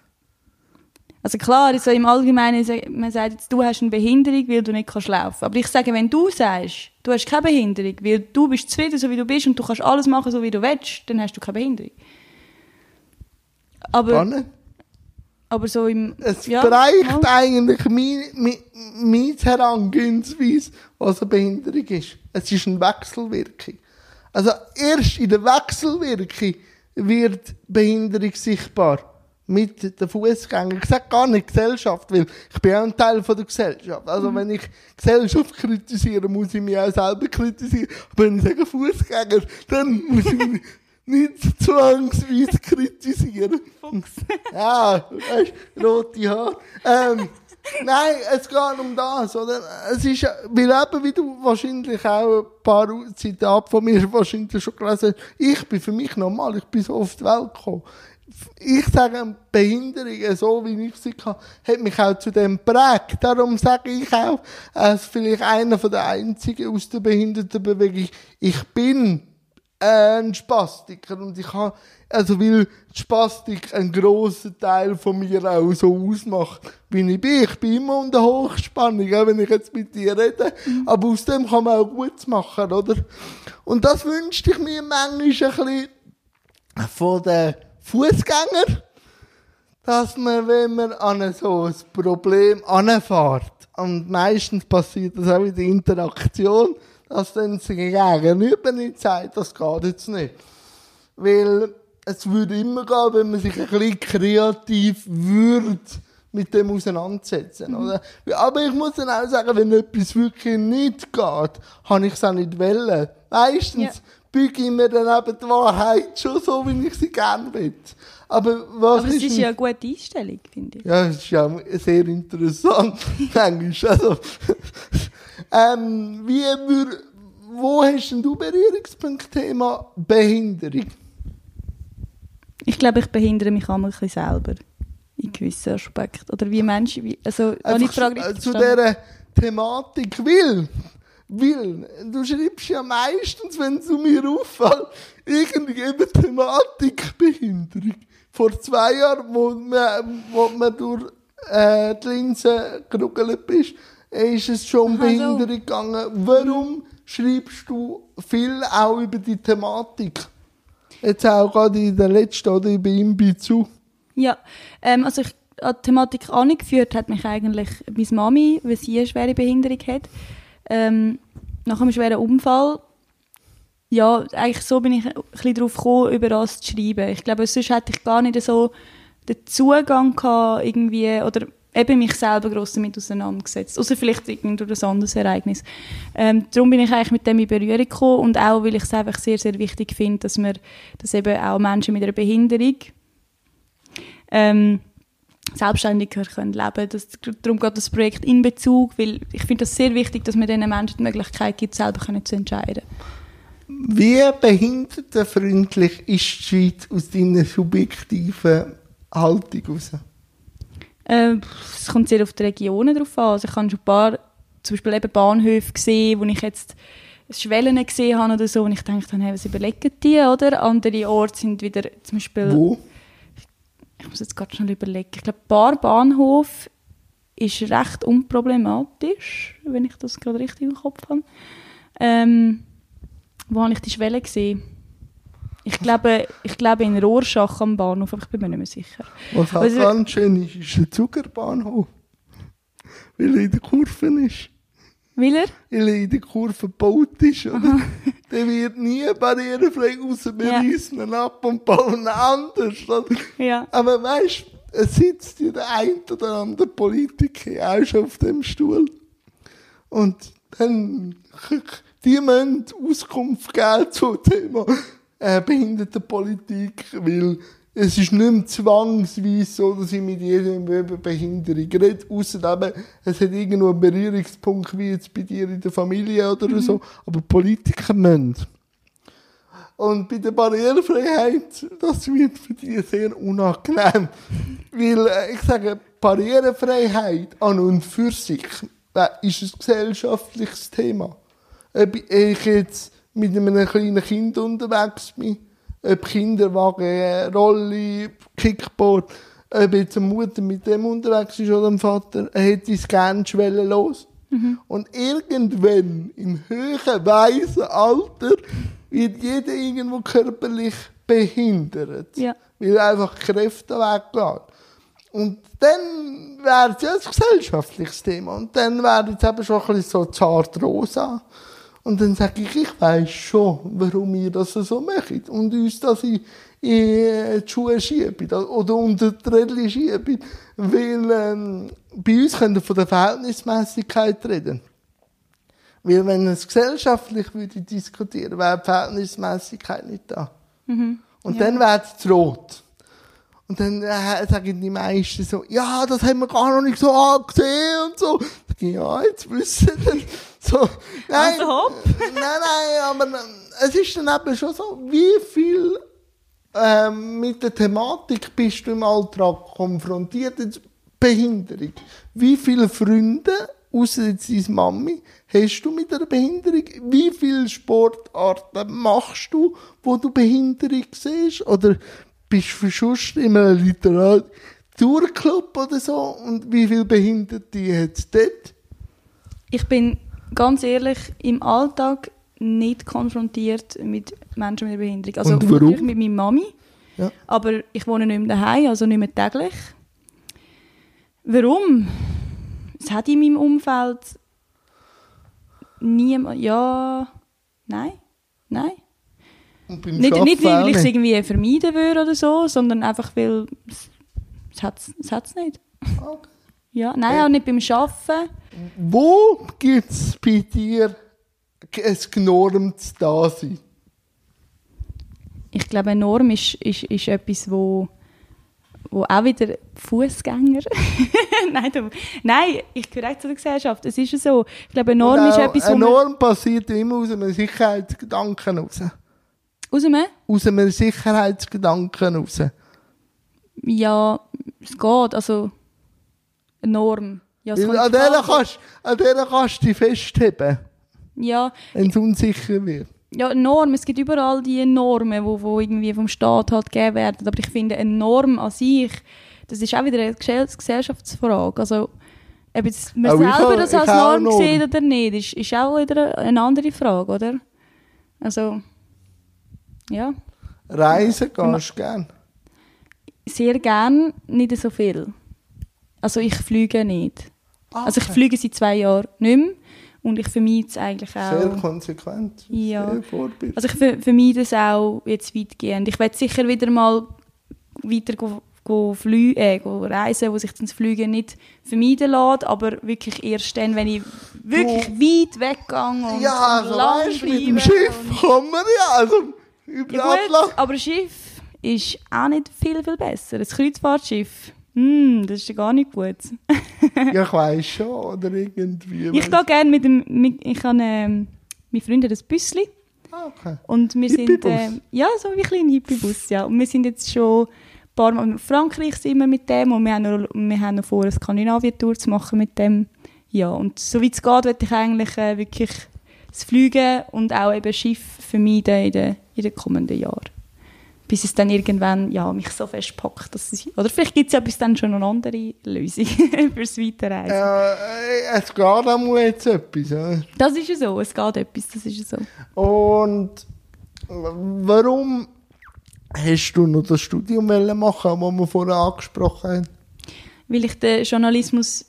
B: Also klar, so im Allgemeinen, man sagt jetzt, du hast eine Behinderung, weil du nicht kannst laufen. Aber ich sage, wenn du sagst, du hast keine Behinderung, weil du bist zufrieden, so wie du bist und du kannst alles machen, so wie du willst, dann hast du keine Behinderung. Aber, aber so im...
A: Es
B: ja, ja.
A: eigentlich meine, meine, meine Herangehensweise, was eine Behinderung ist. Es ist eine Wechselwirkung. Also erst in der Wechselwirkung wird Behinderung sichtbar. Mit den Fußgängern. Ich sage gar nicht Gesellschaft, weil ich bin auch ein Teil von der Gesellschaft. Also wenn ich Gesellschaft kritisiere, muss ich mich auch selber kritisieren. Aber wenn ich sage Fußgänger, dann muss ich mich nicht zwangsweise kritisieren. Ja, weißt, rote Haare. Ähm, nein, es geht um das, oder? Es ist, ja- weil eben, wie du wahrscheinlich auch ein paar Zitate von mir wahrscheinlich schon gelesen hast, ich bin für mich normal, ich bin so auf die Welt gekommen. Ich sage, Behinderung, so wie ich sie hatte, hat mich auch zu dem geprägt. Darum sage ich auch, als vielleicht einer der einzigen aus der Behindertenbewegung, ich bin ein Spastiker und ich habe, also weil die Spastik einen grossen Teil von mir auch so ausmacht, wie ich bin. Ich bin immer unter Hochspannung, wenn ich jetzt mit dir rede. Aber aus dem kann man auch gut machen, oder? Und das wünschte ich mir manchmal ein bisschen von den Fußgängern, dass man, wenn man an so ein Problem anfährt, und meistens passiert das auch in der Interaktion, dass dann das Gegenüber nicht sagt, das geht jetzt nicht. Weil es würde immer gehen, wenn man sich ein bisschen kreativ würde mit dem auseinandersetzen, oder? Aber ich muss dann auch sagen, wenn etwas wirklich nicht geht, habe ich es auch nicht wollen. Meistens
B: Ja.
A: Büge ich mir dann eben die Wahrheit schon so, wie ich sie gerne will. Aber was
B: Aber es ist ja eine gute Einstellung, finde ich.
A: ja, das ist ja sehr interessant, manchmal. Also, ähm, wie wür, wo hast denn du Berührungspunkt Thema Behinderung?
B: Ich glaube, ich behindere mich einmal ein bisschen selber. In gewissen Aspekten. Oder wie Menschen, wie, also, habe ich Frage
A: zu dieser Thematik will. Will, du schreibst ja meistens, wenn es um mir auffällt, irgendeine Thematik Behinderung. Vor zwei Jahren, wo man, wo man durch äh, die Linse geruggelt bist, ist es schon um. Behinderung gegangen. Warum schreibst du viel auch über die Thematik? Jetzt auch gerade in der letzten oder bei ihm zu.
B: Ja, ähm, also ich, an die Thematik angeführt hat mich eigentlich meine Mami, weil sie eine schwere Behinderung hat. Ähm, nach einem schweren Unfall. Ja, eigentlich so bin ich ein bisschen darauf gekommen, über das zu schreiben. Ich glaube, sonst hätte ich gar nicht so den Zugang gehabt, irgendwie, oder eben mich selber gross damit auseinandergesetzt. Außer vielleicht durch ein anderes Ereignis. Ähm, darum bin ich eigentlich mit dem in Berührung gekommen und auch, weil ich es einfach sehr, sehr wichtig finde, dass wir, dass eben auch Menschen mit einer Behinderung ähm, selbstständiger können leben das, Darum geht das Projekt in Bezug, weil ich finde das sehr wichtig, dass man diesen Menschen die Möglichkeit gibt, selber können zu entscheiden.
A: Wie behindertenfreundlich ist die Schweiz aus deiner subjektiven Haltung heraus?
B: Äh, Es kommt sehr auf die Regionen drauf an. Also ich habe schon ein paar, zum Beispiel eben Bahnhöfe gesehen, wo ich jetzt Schwellen gesehen habe oder so, und ich dachte, hey, was überlegen die, oder? Andere Orte sind wieder, zum Beispiel,
A: Wo?
B: Ich muss jetzt gerade schnell überlegen, ich glaube, Bar Bahnhof ist recht unproblematisch, wenn ich das gerade richtig im Kopf habe. Ähm, wo habe ich die Schwelle gesehen? Ich glaube, ich glaube in Rorschach am Bahnhof, aber ich bin mir nicht mehr sicher.
A: Was halt
B: Also-
A: ganz schön ist, ist der Zuckerbahnhof. Weil er in der Kurve ist.
B: Will er?
A: Weil in der Kurve gebaut ist, oder? Der wird nie barrierefrei raus. Wir
B: Ja.
A: reissen ihn ab und bauen ihn anders. Oder?
B: Ja.
A: Aber weißt du, es sitzt ja der ein oder andere Politiker auch schon auf dem Stuhl. Und dann, die müssen Auskunft geben zum Thema äh, Behindertenpolitik, weil es ist nicht mehr zwangsweise so, dass ich mit jedem über Behinderung rede, ausser eben, es hat irgendwo einen Berührungspunkt, wie jetzt bei dir in der Familie oder so, aber Politiker müssen. Und bei der Barrierefreiheit, das wird für dich sehr unangenehm. Weil, äh, ich sage, Barrierefreiheit an und für sich äh, ist ein gesellschaftliches Thema. Ob ich jetzt mit einem kleinen Kind unterwegs bin, ob Kinderwagen, Rolli, Kickboard, ob jetzt eine Mutter mit dem unterwegs ist oder ein Vater, hätte ich es gerne schwellenlos. Mhm. Und irgendwann, im höheren, weisen Alter, wird jeder irgendwo körperlich behindert.
B: Ja.
A: Weil einfach Kräfte weggehen. Und dann wäre es ja ein gesellschaftliches Thema. Und dann wäre es eben schon ein bisschen so zart rosa. Und dann sage ich, ich weiss schon, warum ihr das so macht. Und uns das in, in die Schuhe schieben oder unter die Rädchen schieben. Weil ähm, bei uns können wir von der Verhältnismäßigkeit reden. Weil wenn es gesellschaftlich würde diskutieren, wäre die Verhältnismäßigkeit nicht da.
B: Mhm.
A: Und
B: Ja.
A: dann wäre es rot. Und dann äh, sagen die meisten so, ja, das haben wir gar noch nicht so angesehen und so. Ja, jetzt wissen wir. So, nein,
B: Also
A: nein, nein, aber es ist dann eben schon so, wie viel ähm, mit der Thematik bist du im Alltag konfrontiert, jetzt Behinderung. Wie viele Freunde, außer jetzt deine Mami, hast du mit einer Behinderung? Wie viele Sportarten machst du, wo du Behinderung siehst? Oder bist du verschusst in einem Literaturclub oder so? Und wie viele Behinderte hat es dort?
B: Ich bin ganz ehrlich im Alltag nicht konfrontiert mit Menschen mit einer Behinderung. Also
A: Und warum?
B: natürlich mit meiner Mami,
A: Ja.
B: aber ich wohne nicht mehr daheim, also nicht mehr täglich. Warum? Es hat in meinem Umfeld niemand, ja, nein, nein. Nicht, nicht weil ich es irgendwie vermeiden würde oder so, sondern einfach weil es, es hat es hat's nicht.
A: Okay.
B: Ja, nein, auch nicht beim Arbeiten.
A: Wo gibt es bei dir ein genormtes Dasein?
B: Ich glaube, eine Norm ist, ist, ist etwas, wo, wo auch wieder Fußgänger. nein, du, nein, ich gehöre auch zu der Gesellschaft. Es ist ja so. Ich glaube, eine Norm ist etwas, wo
A: Eine Norm passiert immer aus einem Sicherheitsgedanken raus.
B: Raus mehr?
A: Aus einem Sicherheitsgedanken raus.
B: Ja, es geht. Also, eine Norm. Ja, es
A: an der
B: an.
A: kannst, an der kannst du dich festheben,
B: Ja,
A: wenn es unsicher wird.
B: ja, eine Norm. Es gibt überall die Normen, wo, wo irgendwie vom Staat halt gegeben werden. Aber ich finde, eine Norm an sich, das ist auch wieder eine Gesell- Gesellschaftsfrage. Also, ob jetzt man selber das als Norm
A: Norm.
B: sieht oder nicht, ist, ist auch wieder eine andere Frage, oder? Also, ja,
A: Reisen gehst du gern.
B: Sehr gern, nicht so viel. Also ich fliege nicht. Also ich
A: Okay.
B: fliege seit zwei Jahren nicht mehr und ich vermeide es eigentlich auch.
A: Sehr konsequent.
B: Ja.
A: Sehr Vorbild.
B: Also ich ver vermeide es auch jetzt weitgehend. Ich werde sicher wieder mal weiter go, go, flü äh, go reisen, wo sich das Fliegen nicht vermeiden lässt, aber wirklich erst dann, wenn ich wirklich weit weggehe und,
A: ja, also
B: lang
A: weißt, mit dem Schiff kommen wir ja. Also, über
B: Ja gut, aber Schiff ist auch nicht viel, viel besser. Ein Kreuzfahrtschiff, hm, das ist ja gar nicht gut.
A: ja, ich weiss schon. Oder irgendwie.
B: Ich gehe gerne mit dem, mit, ich habe, ähm, mein Freund hat ein Büsschen
A: Ah, okay.
B: und wir sind, ähm, ja, so wie ein kleiner Hippiebus, ja. Und wir sind jetzt schon ein paar Mal in Frankreich sind wir mit dem und wir haben noch, wir haben noch vor, eine Skandinavien-Tour zu machen mit dem. Ja, und so wie es geht, möchte ich eigentlich äh, wirklich das Fliegen und auch eben Schiff vermeiden in den, in den kommenden Jahren. Bis es dann irgendwann ja, mich so festpackt, dass ich, oder vielleicht gibt es ja bis dann schon eine andere Lösung fürs Weiterreisen.
A: Ja, äh, es geht auch jetzt etwas. Oder?
B: Das ist ja so, es geht etwas, das ist ja so.
A: Und warum hast du noch das Studium machen, das wir vorher angesprochen haben?
B: weil ich den Journalismus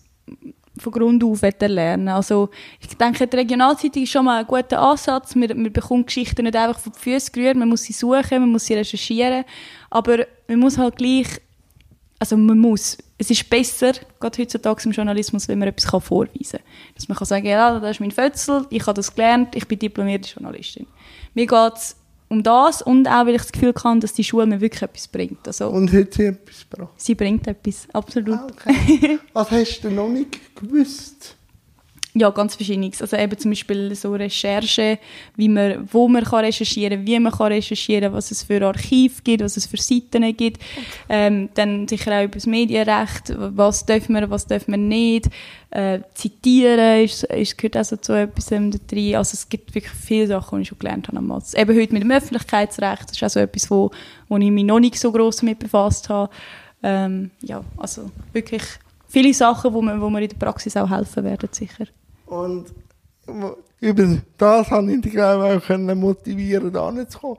B: von Grund auf lernen Also ich denke, die Regionalzeitung ist schon mal ein guter Ansatz. Man, man bekommt Geschichten nicht einfach von den Füßen gerührt, man muss sie suchen, man muss sie recherchieren, aber man muss halt gleich also man muss, es ist besser, gerade heutzutage im Journalismus, wenn man etwas kann vorweisen kann. Dass man kann sagen, ja, das ist mein Fötzel, ich habe das gelernt, ich bin diplomierte Journalistin. Mir geht es um das und auch, weil ich das Gefühl habe, dass die Schule mir wirklich etwas bringt. Also,
A: Und hat sie etwas gebracht?
B: sie bringt etwas, absolut.
A: Ah, okay. Was hast du noch nicht gewusst?
B: Ja, ganz verschiedenes. Also eben zum Beispiel so Recherche, wie man, wo man kann recherchieren wie man kann recherchieren was es für Archiv gibt, was es für Seiten gibt. Ähm, dann sicher auch über das Medienrecht, was dürfen wir, was dürfen wir nicht. Äh, zitieren ist, ist, gehört also zu etwas ähm, drin. Also es gibt wirklich viele Sachen, die ich schon gelernt habe am Matz. Eben heute mit dem Öffentlichkeitsrecht, das ist auch so etwas, wo, wo ich mich noch nicht so gross mit befasst habe. Ähm, ja, also wirklich viele Sachen, wo mir, wo mir in der Praxis auch helfen werden, sicher.
A: Und über das habe ich dich glaube auch können motivieren, da nicht zu kommen.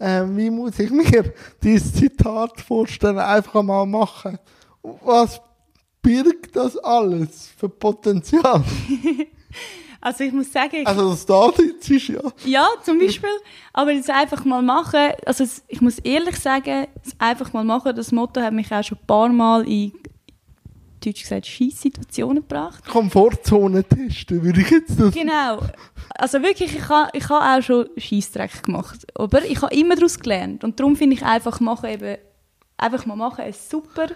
A: Ähm, wie muss ich mir dieses Zitat vorstellen, einfach mal machen? Was birgt das alles für Potenzial?
B: Also ich muss sagen, ich,
A: Also das da sitzt ist ja.
B: ja, zum Beispiel, aber das einfach mal machen, also ich muss ehrlich sagen, das einfach mal machen, das Motto hat mich auch schon ein paar Mal in, deutsch gesagt, Scheisssituationen gebracht.
A: Komfortzone testen, würde ich jetzt das.
B: Genau. Also wirklich, ich habe ich ha auch schon Scheissdreck gemacht. Aber ich habe immer daraus gelernt. Und darum finde ich einfach machen eben, einfach mal machen ein super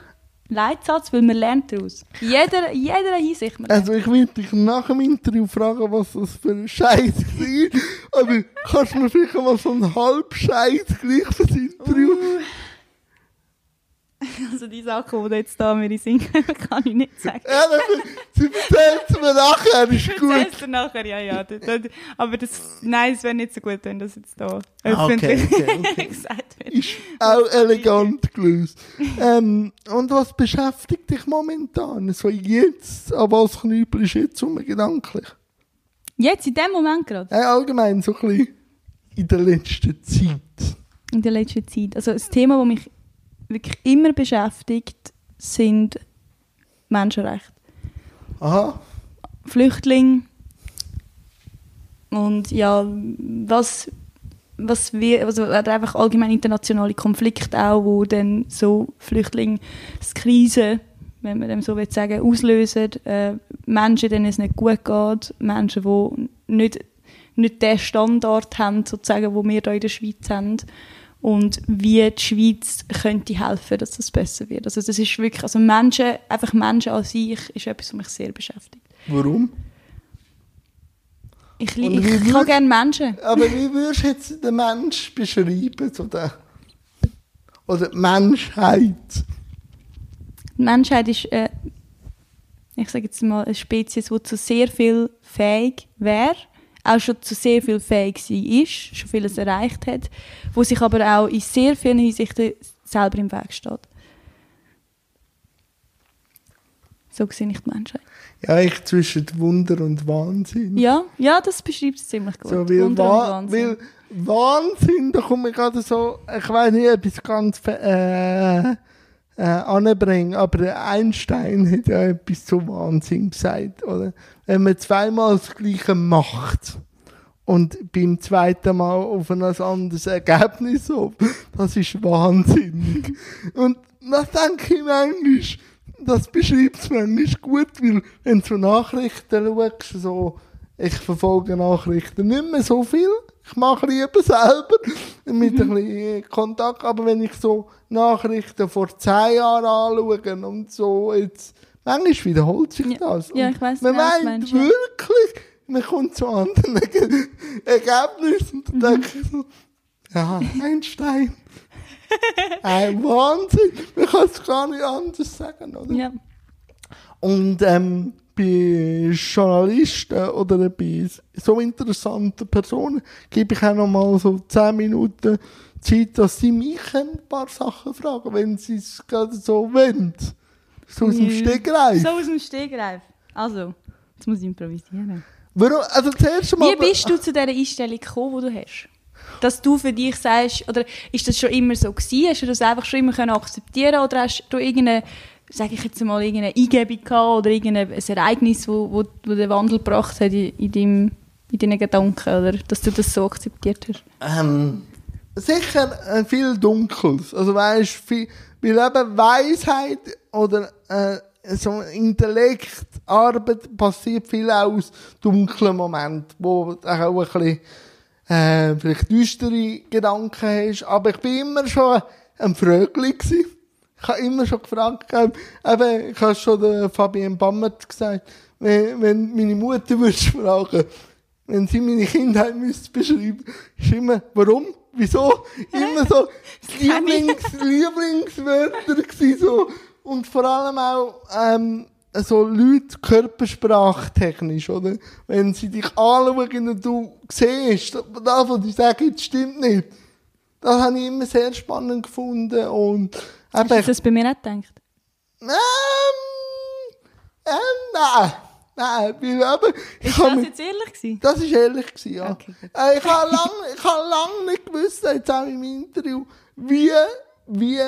B: Leitsatz, weil man lernt daraus. Jeder, jeder Hinsicht.
A: Also ich will dich nach dem Interview fragen, was das für ein Scheiß war. Aber kannst du mir vielleicht mal so einen Halbscheiß gleich für das Interview?
B: Also die Sachen, die jetzt da mir singen, kann ich nicht sagen.
A: Ja, sie erzählt es mir nachher, ist gut.
B: Erzählst du nachher, ja, ja. Aber das, nein, es wäre nicht so gut, wenn das jetzt da
A: Ah, okay,
B: öffentlich
A: okay, okay.
B: gesagt wird.
A: Ist auch elegant gelöst. ähm, und was beschäftigt dich momentan? So jetzt, an was knüppelst du jetzt um gedanklich?
B: Jetzt, in dem Moment gerade,
A: Äh, allgemein, so ein bisschen in der letzten Zeit.
B: in der letzten Zeit. Also das Thema, das mich wirklich immer beschäftigt, sind Menschenrechte.
A: Aha.
B: Flüchtlinge und ja, was, was wir, also einfach allgemein internationale Konflikte auch, wo dann so Flüchtlingskrise, wenn man dem so will sagen, auslösen, äh, Menschen, denen es nicht gut geht, Menschen, die nicht, nicht den Standard haben, sozusagen, wo wir hier in der Schweiz haben und wie die Schweiz könnte helfen, dass das besser wird. Also das ist wirklich, also Menschen, einfach Menschen an sich ist etwas, was mich sehr beschäftigt.
A: Warum?
B: Ich, ich, ich
A: würd-
B: habe gerne Menschen.
A: Aber wie würdest du jetzt den Mensch beschreiben? So der, oder die Menschheit?
B: Die Menschheit ist, äh, ich sage jetzt mal, eine Spezies, die zu sehr viel fähig wäre, auch schon zu sehr viel fähig sie ist, schon vieles erreicht hat, wo sich aber auch in sehr vielen Hinsichten selber im Weg steht. So sehe ich die Menschheit.
A: Ja, ich zwischen Wunder und Wahnsinn.
B: Ja, ja, das beschreibt es ziemlich gut.
A: So, weil,
B: Wunder und
A: Wa
B: Wahnsinn.
A: weil Wahnsinn, da komme ich gerade so, ich weiß nicht, es ganz äh, äh, anbringen, aber Einstein hat ja etwas zu Wahnsinn gesagt, oder? Wenn man zweimal das Gleiche macht und beim zweiten Mal auf ein anderes Ergebnis auf, das ist wahnsinnig. Und das denke ich manchmal, das beschreibt es manchmal gut, weil wenn du Nachrichten schaust, so, ich verfolge Nachrichten nicht mehr so viel. Ich mache lieber selber mit ein bisschen Kontakt. Aber wenn ich so Nachrichten vor zehn Jahren anschaue und so jetzt, manchmal wiederholt sich
B: Ja.
A: das.
B: Ja,
A: Und
B: ich weiss
A: Man meint
B: meinst, ja.
A: wirklich, man kommt zu anderen Ge- Ergebnissen und dann denke ich so, ja, Einstein. Ein Wahnsinn. Man kann es gar nicht anders sagen, oder?
B: ja.
A: Und ähm, bei Journalisten oder bei so interessanten Personen gebe ich auch noch mal so 10 Minuten Zeit, dass sie mich ein paar Sachen fragen, wenn sie es gerade so wollen. So aus dem. Stegreif.
B: So aus dem Stegreif. Also, jetzt muss ich improvisieren.
A: Warum? Also zuerst mal...
B: Wie bist du zu dieser Einstellung gekommen, die du hast? Dass du für dich sagst, oder ist das schon immer so gewesen? Hast du das einfach schon immer können akzeptieren oder hast du irgendeine, sage ich jetzt mal, irgendeine Eingebung gehabt oder irgendein Ereignis, wo, wo, wo den Wandel gebracht hat in, in, deinem, in deinen Gedanken oder dass du das so akzeptiert hast?
A: Ähm, sicher äh, viel Dunkles. Also weißt, viel, Weil eben Weisheit oder äh, so Intellekt, Arbeit passiert viel aus dunklen Momenten, wo auch ein bisschen äh, vielleicht düstere Gedanken hast. Aber ich bin immer schon ein Frögli gewesen. Ich habe immer schon gefragt, eben, ich habe schon der Fabienne Bammert gesagt, wenn, wenn meine Mutter würdest fragen, wenn sie meine Kindheit müsste beschreiben, ist immer, warum? Wieso? Immer so Lieblings, Lieblingswörter gewesen, so. Und vor allem auch, ähm, so Leute körpersprachtechnisch, oder? Wenn sie dich anschauen und du siehst, das, was die sagen, das stimmt nicht. Das habe ich immer sehr spannend gefunden und
B: Hast du das bei mir nicht gedacht?
A: ähm, ähm, nein. Nein, weil ich
B: Ist das
A: mich-
B: jetzt ehrlich gewesen?
A: das ist ehrlich gewesen, ja.
B: Okay,
A: äh, ich habe lang, ich habe lang nicht gewusst, jetzt auch im Interview, wie, wie,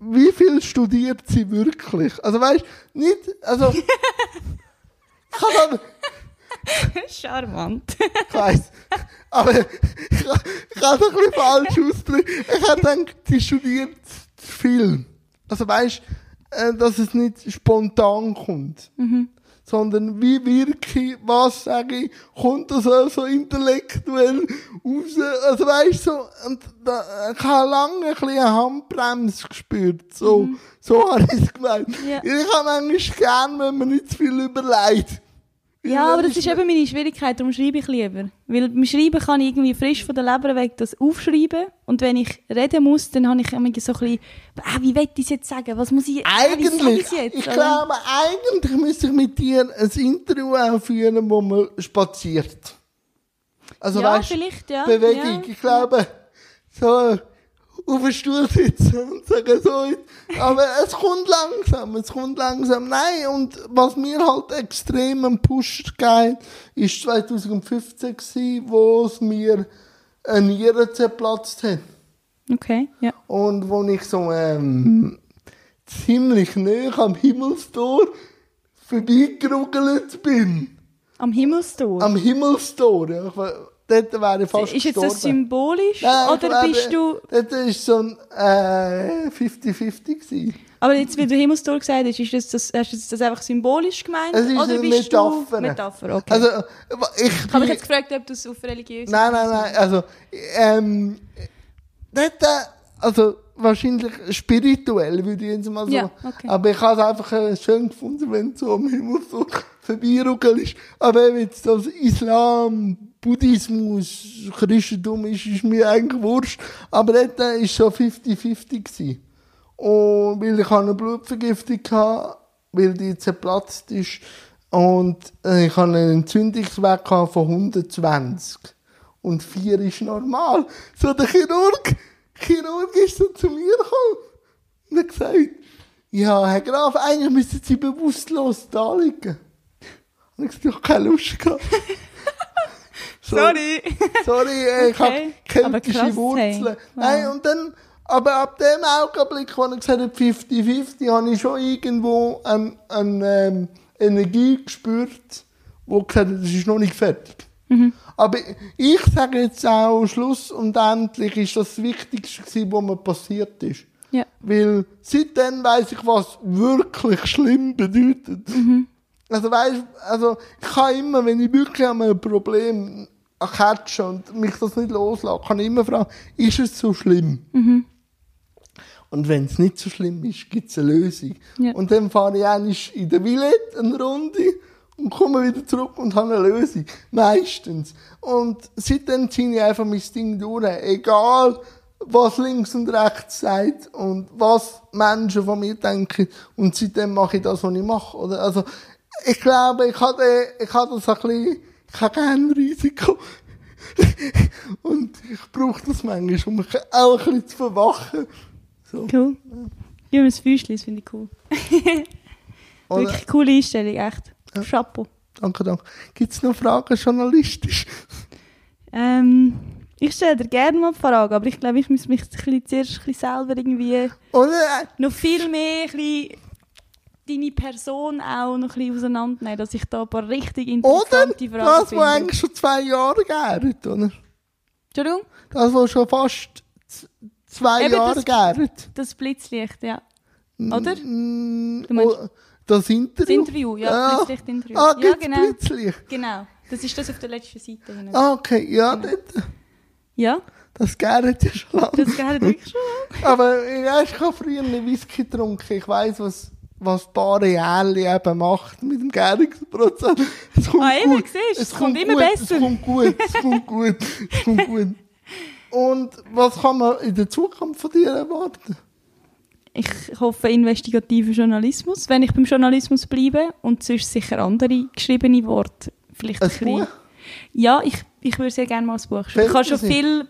A: wie viel studiert sie wirklich? Also weißt, nicht, also, ich habe
B: Charmant.
A: Ich weiss. Aber ich, ich habe es ein bisschen falsch ausgedrückt. Ich habe gedacht, sie studiert Film. Also weißt äh, dass es nicht spontan kommt. Sondern wie wirke ich, was sage ich, kommt das auch so intellektuell raus. Also weißt so, und da, ich habe lange ein bisschen eine Handbremse gespürt. So, so habe ich es gemeint.
B: Ja.
A: Ich habe manchmal gern, wenn man nicht zu viel überlegt.
B: Ja, aber das ist eben meine Schwierigkeit, darum schreibe ich lieber. Weil beim Schreiben kann ich irgendwie frisch von der Leber weg das aufschreiben und wenn ich reden muss, dann habe ich immer so ein bisschen, ah, wie will ich es jetzt sagen? Was muss ich,
A: Eigentlich,
B: ich's jetzt?
A: ich glaube, eigentlich müsste ich mit dir ein Interview auch führen, wo man spaziert. Also
B: ja,
A: weißt,
B: vielleicht, ja.
A: Bewegung.
B: Ja.
A: Ich glaube, so auf den Stuhl sitzen und sagen so, aber es kommt langsam, es kommt langsam. Nein, und was mir halt extrem einen Push gegeben ist 2015 gewesen, wo es mir eine Niere zerplatzt hat.
B: Okay, ja.
A: Und wo ich so ähm, ziemlich nah am Himmelstor vorbeigerugelt bin.
B: Am Himmelstor.
A: Am Himmelstor, ja. Dort wäre ich fast
B: ist jetzt das symbolisch
A: Nein,
B: oder bist du...
A: Dort war so ein äh, 50-50. gewesen.
B: Aber jetzt, weil du Himmelstor gesagt hast, ist das, das, hast du das einfach symbolisch gemeint?
A: Es ist
B: oder
A: eine
B: bist
A: Metapher.
B: du... Metapher, okay.
A: Also, ich
B: ich habe mich jetzt gefragt, ob du es auf religiös
A: Nein, nein, nein. Also, ähm, dort, äh, also, wahrscheinlich spirituell, würde ich jetzt mal so.
B: Ja, okay.
A: Aber ich habe es einfach äh, schön gefunden, wenn du so am Himmel vorbeiruckelst. Aber eben jetzt das Islam, Buddhismus, Christentum ist, ist mir eigentlich wurscht. Aber dort äh, ist so 50-50 gewesen. Und weil ich eine Blutvergiftung hatte, weil die zerplatzt ist. Und äh, ich hatte einen Entzündungswert von 120. Und 4 ist normal. So der Chirurg, Chirurg ist so zu mir gekommen und hat gesagt, ja, Herr Graf, eigentlich müssen Sie bewusstlos da liegen. Und ich gesagt, ich habe keine Lust gehabt. So,
B: Sorry.
A: Sorry, äh, ich
B: Okay.
A: habe keltische Wurzeln.
B: hey.
A: Nein, und dann, aber ab dem Augenblick, wo er gesagt hat, 50-50, habe ich schon irgendwo eine ein, ähm, Energie gespürt, wo gesagt hat, das ist noch nicht fertig.
B: Mhm.
A: Aber ich sage jetzt auch, Schluss und endlich ist das das Wichtigste gewesen, was mir passiert ist.
B: Ja.
A: Weil seitdem weiss ich, was wirklich schlimm bedeutet. Also weißt, also ich kann immer, wenn ich wirklich an einem Problem catche und mich das nicht loslasse, kann ich immer fragen, ist es so schlimm? Und wenn es nicht so schlimm ist, gibt es eine Lösung.
B: Ja.
A: Und dann fahre ich einmal in der Villette eine Runde und komme wieder zurück und habe eine Lösung. Meistens. Und seitdem ziehe ich einfach mein Ding durch. Egal, was links und rechts sagt und was Menschen von mir denken. Und seitdem mache ich das, was ich mache. Oder? Also, ich glaube, ich habe, ich habe das ein bisschen, ich habe kein Risiko. und ich brauche das manchmal, um mich auch ein bisschen zu verwachen. So.
B: Cool. Ja, das Füßchen, das finde ich cool. Wirklich coole Einstellung, echt. Chapeau.
A: Danke, danke. Gibt es noch Fragen journalistisch?
B: Ähm, ich stelle dir gerne mal Fragen, aber ich glaube, ich muss mich ein bisschen, zuerst ein bisschen selber irgendwie
A: Oder? äh,
B: noch viel mehr ein bisschen deine Person auch noch ein bisschen auseinandernehmen, dass ich da ein paar richtig
A: Oder?
B: interessante Fragen
A: Das, was
B: finde.
A: eigentlich schon zwei Jahre gärt, oder?
B: Entschuldigung?
A: Das, was schon fast zwei
B: Eben,
A: Jahre
B: das-
A: gärt.
B: Das Blitzlicht, ja. Oder?
A: Mm, oh, das Interview?
B: Das Interview, ja,
A: Ah.
B: Blitzlicht-Interview.
A: Ah,
B: ja, genau.
A: Blitzlicht?
B: Genau. Das ist das auf der letzten Seite. hinten.
A: Ah, okay, ja,
B: Genau.
A: dort,
B: Ja,
A: das gärt ja schon lange.
B: das geht wirklich schon.
A: Aber ja, ich habe früher einen Whisky getrunken. Ich weiss, was, was Barreale eben macht mit dem Gärungsprozess. Es kommt
B: Ah, eben,
A: gut.
B: siehst es kommt immer
A: gut,
B: besser.
A: Es kommt gut, es kommt gut, es kommt gut. Und was kann man in der Zukunft von dir erwarten?
B: Ich hoffe investigativen Journalismus, wenn ich beim Journalismus bleibe und sonst sicher andere geschriebene Worte. Vielleicht
A: Ein
B: ein
A: Buch?
B: Ja, ich, ich würde sehr gerne mal ein Buch schreiben. Ich habe schon viel...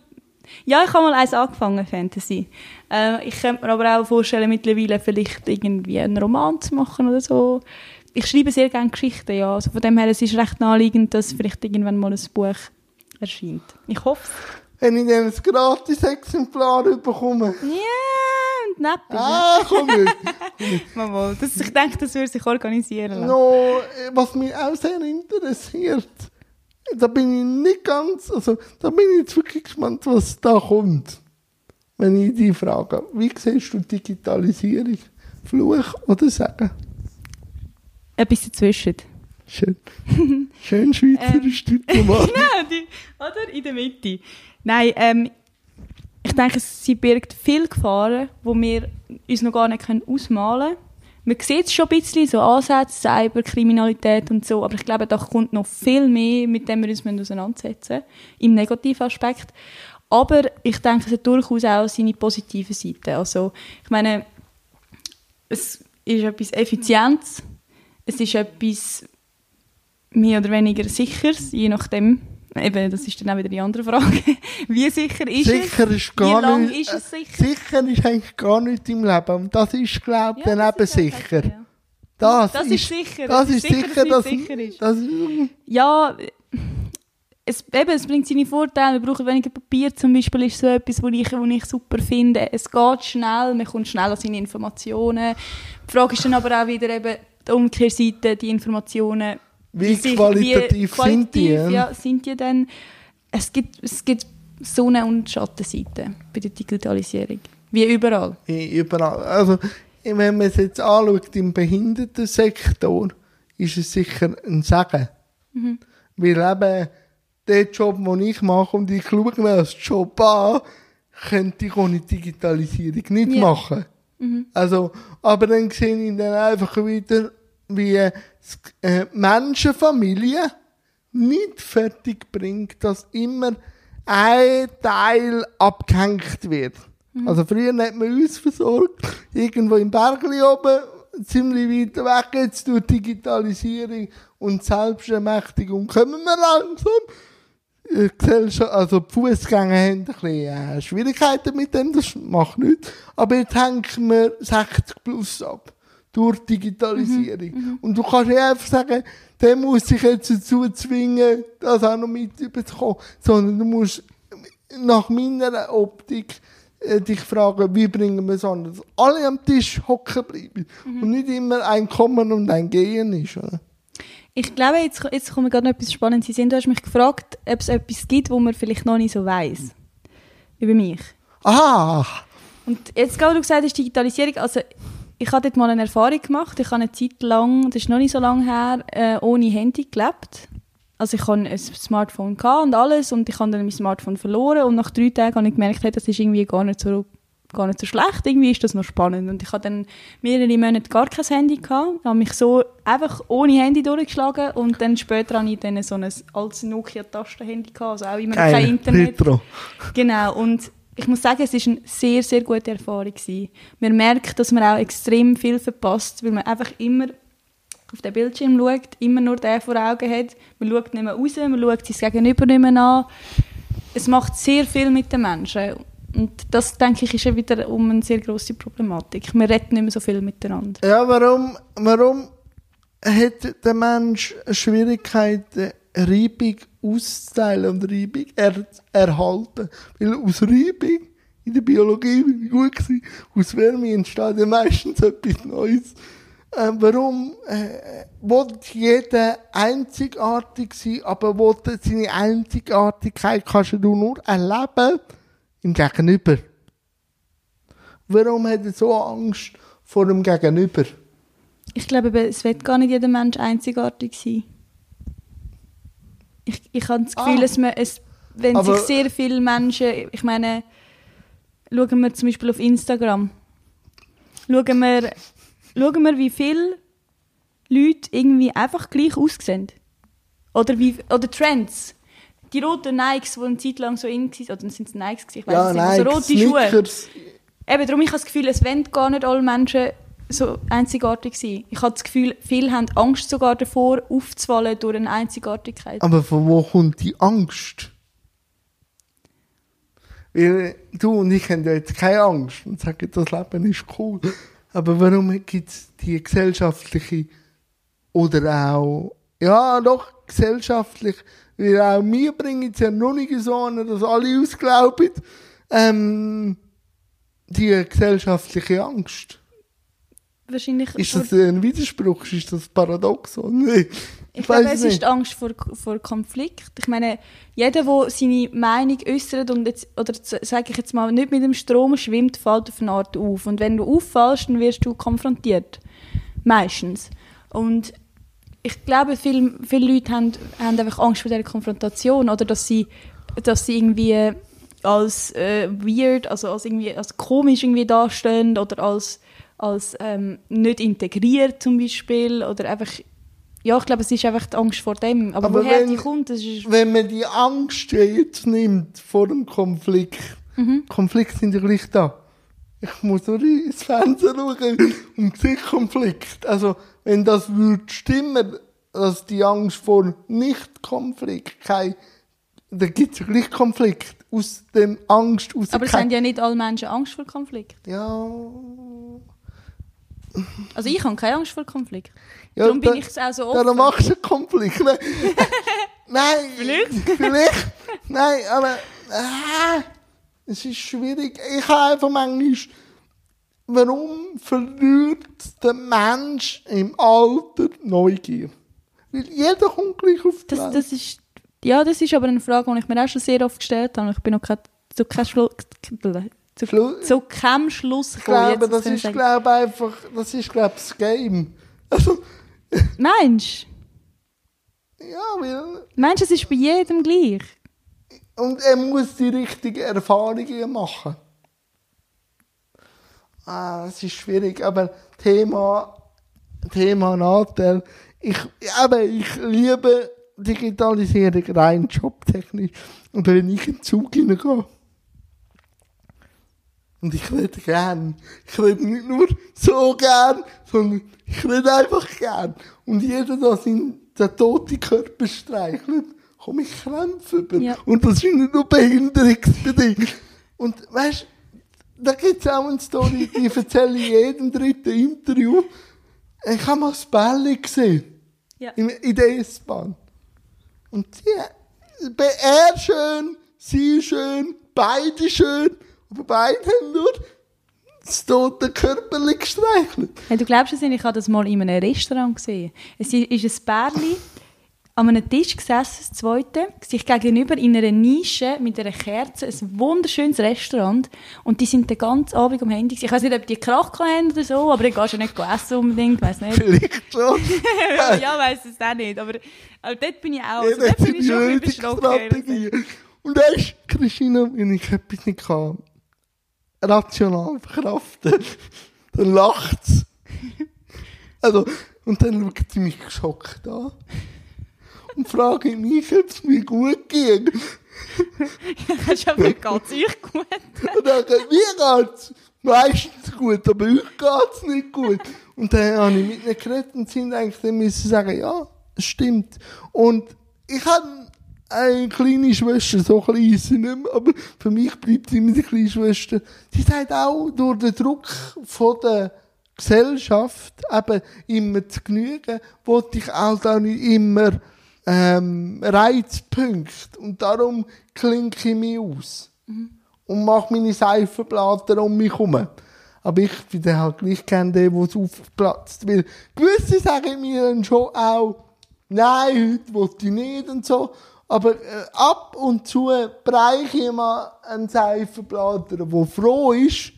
B: Ja, ich habe mal eins angefangen, Fantasy. Äh, ich könnte mir aber auch vorstellen, mittlerweile vielleicht irgendwie einen Roman zu machen oder so. Ich schreibe sehr gerne Geschichten, ja. Also von dem her, es ist recht naheliegend, dass vielleicht irgendwann mal ein Buch erscheint. Ich hoffe es.
A: Wenn ich dann ein Gratis-Exemplar bekomme.
B: Ja, und nett
A: Ah, komm.
B: Mal, mal. Das, ich denke, das würde sich organisieren lassen.
A: No, was mich auch sehr interessiert, da bin ich nicht ganz, also da bin ich jetzt wirklich gespannt, was da kommt. Wenn ich dich frage, wie siehst du Digitalisierung? Fluch oder Sagen?
B: Etwas dazwischen.
A: Schön. Schön schweizerisch Diplomat.
B: Genau, die, oder? In der Mitte. Nein, ähm, ich denke, sie birgt viele Gefahren, die wir uns noch gar nicht ausmalen können. Man sieht es schon ein bisschen, so Ansätze, Cyberkriminalität und so, aber ich glaube, da kommt noch viel mehr, mit dem wir uns auseinandersetzen müssen, im negativen Aspekt. Aber ich denke, es hat durchaus auch seine positiven Seiten. Also, ich meine, es ist etwas Effizientes, es ist etwas mehr oder weniger sicheres, je nachdem. Eben, das ist dann auch wieder die andere Frage. Wie sicher ist
A: sicher
B: es?
A: ist gar
B: Wie lange
A: nicht,
B: ist es sicher?
A: sicher ist eigentlich gar nichts im Leben. Und das ist, glaube ich,
B: Ja,
A: dann eben sicher.
B: ja.
A: Das,
B: Das ist sicher.
A: Das ist
B: sicher,
A: sicher,
B: dass
A: dass
B: es sicher ist.
A: das
B: Ja, es, eben, es bringt seine Vorteile. Wir brauchen weniger Papier zum Beispiel, ist so etwas, was ich, wo ich super finde. Es geht schnell, man kommt schnell an seine Informationen. Die Frage ist dann aber auch wieder eben die Umkehrseite, die Informationen.
A: Wie
B: sich-
A: qualitativ sind die, ja?
B: Sind die dann... Es gibt, es gibt Sonne- und Schattenseiten bei der Digitalisierung. Wie überall.
A: Überall. Also, wenn man es jetzt anschaut, im Behindertensektor, ist es sicher ein Segen.
B: Mhm.
A: Weil eben, der Job, den ich mache, und ich schaue mir als Job an, könnte ich ohne Digitalisierung nicht
B: Ja.
A: machen.
B: Mhm.
A: Also, aber dann sehe ich dann einfach wieder, wie äh, Menschenfamilien nicht fertig bringt, dass immer ein Teil abgehängt wird. Also früher hat man uns versorgt, irgendwo im Bergli oben, ziemlich weit weg, jetzt durch Digitalisierung und Selbstermächtigung kommen wir langsam. Die Gesellschaft, also die Fußgänger haben ein bisschen äh, Schwierigkeiten mit dem, das macht nichts. Aber jetzt hängen wir 60 plus ab. Durch Digitalisierung. Und du kannst nicht einfach sagen, der muss sich jetzt dazu zwingen, das auch noch mit überzukommen. Sondern du musst nach meiner Optik äh, dich fragen, wie bringen wir es an, dass alle am Tisch hocken bleiben. Und nicht immer ein Kommen und ein Gehen ist. Oder?
B: Ich glaube, jetzt, jetzt kommt gerade noch etwas Spannendes in den Sinn. Du hast mich gefragt, ob es etwas gibt, wo man vielleicht noch nicht so weiss. Über mich.
A: Ah!
B: Und jetzt gerade, du gesagt hast, Digitalisierung, also ich habe dort mal eine Erfahrung gemacht. Ich habe eine Zeit lang, das ist noch nicht so lange her, äh, ohne Handy gelebt. Also ich hatte ein Smartphone gehabt und alles und ich habe dann mein Smartphone verloren und nach drei Tagen habe ich gemerkt, hey, das ist irgendwie gar nicht so gar nicht so schlecht, irgendwie ist das noch spannend. Und ich habe dann mehrere Monate gar kein Handy gehabt, habe mich so einfach ohne Handy durchgeschlagen und dann später habe ich dann so ein altes Nokia-Tastenhandy gehabt, also auch immer noch kein Internet.
A: Retro.
B: Genau, und ich muss sagen, es war eine sehr, sehr gute Erfahrung. Gewesen. Man merkt, dass man auch extrem viel verpasst, weil man einfach immer auf den Bildschirm schaut, immer nur den vor Augen hat. Man schaut nicht mehr raus, man schaut sein Gegenüber nicht mehr an. Es macht sehr viel mit den Menschen. Und das, denke ich, ist ja wieder um eine sehr grosse Problematik. Wir reden nicht mehr so viel miteinander.
A: Ja, warum, warum hat der Mensch Schwierigkeiten, Reibung auszuteilen und Reibung er, erhalten? Weil aus Reibung in der Biologie bin ich gut gewesen, aus Wärme entsteht ja meistens etwas Neues. Äh, warum äh, will jeder einzigartig sein, aber will seine Einzigartigkeit kannst du nur erleben im Gegenüber. Warum hat er so Angst vor dem Gegenüber?
B: Ich glaube, es wird gar nicht jeder Mensch einzigartig sein. Ich, ich habe das Gefühl,
A: Ah.
B: dass man, es, wenn
A: Aber-
B: sich sehr viele Menschen, ich meine, schauen wir zum Beispiel auf Instagram, schauen wir, schauen wir wie viele Leute irgendwie einfach gleich aussehen. Oder, wie, oder Trends. Die roten Nikes, die eine Zeit lang so in waren, oder sind es Nikes? Ich weiß
A: Ja,
B: es nicht. so rote Schuhe. Eben, darum ich habe das Gefühl, es wollen gar nicht alle Menschen so einzigartig sein. Ich habe das Gefühl, viele haben Angst sogar davor, aufzufallen durch eine Einzigartigkeit.
A: Aber von wo kommt die Angst? Weil du und ich haben ja jetzt keine Angst und sagen, das Leben ist cool. Aber warum gibt es die gesellschaftliche oder auch, ja doch, gesellschaftlich, weil auch wir bringen es ja noch nicht so an, dass alle ausglauben, ähm, die gesellschaftliche Angst.
B: Wahrscheinlich.
A: Ist das ein Widerspruch? Ist das paradox? Nee.
B: ich
A: weiss
B: glaube, es
A: nicht.
B: ist die Angst vor, vor Konflikt. Ich meine, jeder, der seine Meinung äußert und jetzt, oder sage ich jetzt mal, nicht mit dem Strom schwimmt, fällt auf eine Art auf. Und wenn du auffallst, dann wirst du konfrontiert. Meistens. Und ich glaube, viele, viele Leute haben, haben einfach Angst vor dieser Konfrontation oder dass sie, dass sie irgendwie als äh, weird, also als irgendwie als komisch irgendwie dastehen oder als, als ähm, nicht integriert zum Beispiel oder einfach ja, ich glaube, es ist einfach die Angst vor dem. Aber,
A: Aber
B: woher
A: wenn-
B: die kommt, das ist...
A: wenn man die Angst jetzt nimmt vor dem Konflikt, Konflikte sind ja gleich da. Ich muss nur ins Fernsehen schauen und sehe Konflikt. Also, wenn das würde stimmen, dass die Angst vor Nicht-Konflikt kein, dann gibt es ja gleich Konflikt. Aus dem Angst, aus
B: Aber es haben ja nicht alle Menschen Angst vor Konflikt.
A: ja,
B: Also ich habe keine Angst vor Konflikt.
A: ja,
B: Darum bin
A: da-
B: ich es auch so
A: Ja, dann
B: offen.
A: machst du einen Konflikt. Nein, Nein vielleicht. vielleicht. Nein, aber ah, es ist schwierig. Ich habe einfach manchmal, warum verliert der Mensch im Alter Neugier? Weil jeder kommt gleich auf die
B: Das, das ist, ja, das ist aber eine Frage, die ich mir auch schon sehr oft gestellt habe. Ich bin noch kein, keinem Schluss... Zu,
A: Schlu-
B: zu keinem Schluss
A: ich glaube, das ist, glaube einfach, das ist, glaube das Game. Also,
B: Meinst
A: ja, weil,
B: du? Meinst du, es ist bei jedem gleich?
A: Und er muss die richtigen Erfahrungen machen. Ah, es ist schwierig, aber Thema, Thema Nachteil. Ich, aber ich liebe Digitalisierung rein jobtechnisch. Und wenn ich in den Zug hineingehe, und ich rede gern. Ich rede nicht nur so gern, sondern ich rede einfach gern. Und jeder da seinen den toten Körper streichelt, komme ich Krämpfe über.
B: Ja.
A: Und das ist nicht nur behinderungsbedingt. Und weißt da gibt es auch eine Story, die erzähle ich jedem dritten Interview. Ich habe mal das Bälle gesehen.
B: Ja.
A: In, in der S-Bahn. Und sie, er schön, sie schön, beide schön, aber beide haben nur das tote Körperchen gestreichelt.
B: Hey, du glaubst es nicht, ich habe das mal in einem Restaurant gesehen. Es ist ein Pärchen an einem Tisch gesessen, das zweite, sich gegenüber in einer Nische mit einer Kerze, ein wunderschönes Restaurant. Und die sind den ganzen Abend am Handy. Ich weiß nicht, ob die Krach haben oder so, aber ich gehe schon nicht essen unbedingt, weiß nicht.
A: Vielleicht schon.
B: ja, weiß es auch nicht, aber, aber dort bin ich auch. Also, dort
A: das
B: bin ich schon ein bisschen.
A: Und weisst, Christina, wenn ich etwas nicht kann, rational verkraften, dann lacht's. Also, und dann schaut sie mich geschockt an. Und fragt mich, ob es mir gut geht.
B: Hast du aber geht es euch gut?
A: Und dann sagt, mir geht's meistens gut, aber euch geht's nicht gut. Und dann habe ich mit ihnen geredet und haben eigentlich dann müssen sagen, ja, es stimmt. Und ich habe eine kleine Schwester, so klein ist sie nicht mehr, aber für mich bleibt sie immer die kleine Schwester. Die sagt auch, durch den Druck von der Gesellschaft eben immer zu genügen, wollte ich halt auch nicht immer ähm, Reizpunkte. Und darum klinke ich mich aus und mache meine Seifenblätter um mich herum. Aber ich bin dann halt gleich gerne der, der es aufplatzt. Weil gewisse sagen mir dann schon auch, nein, heute will ich nicht und so. Aber äh, ab und zu bereiche ich mal einen Seifenblätter, der froh ist,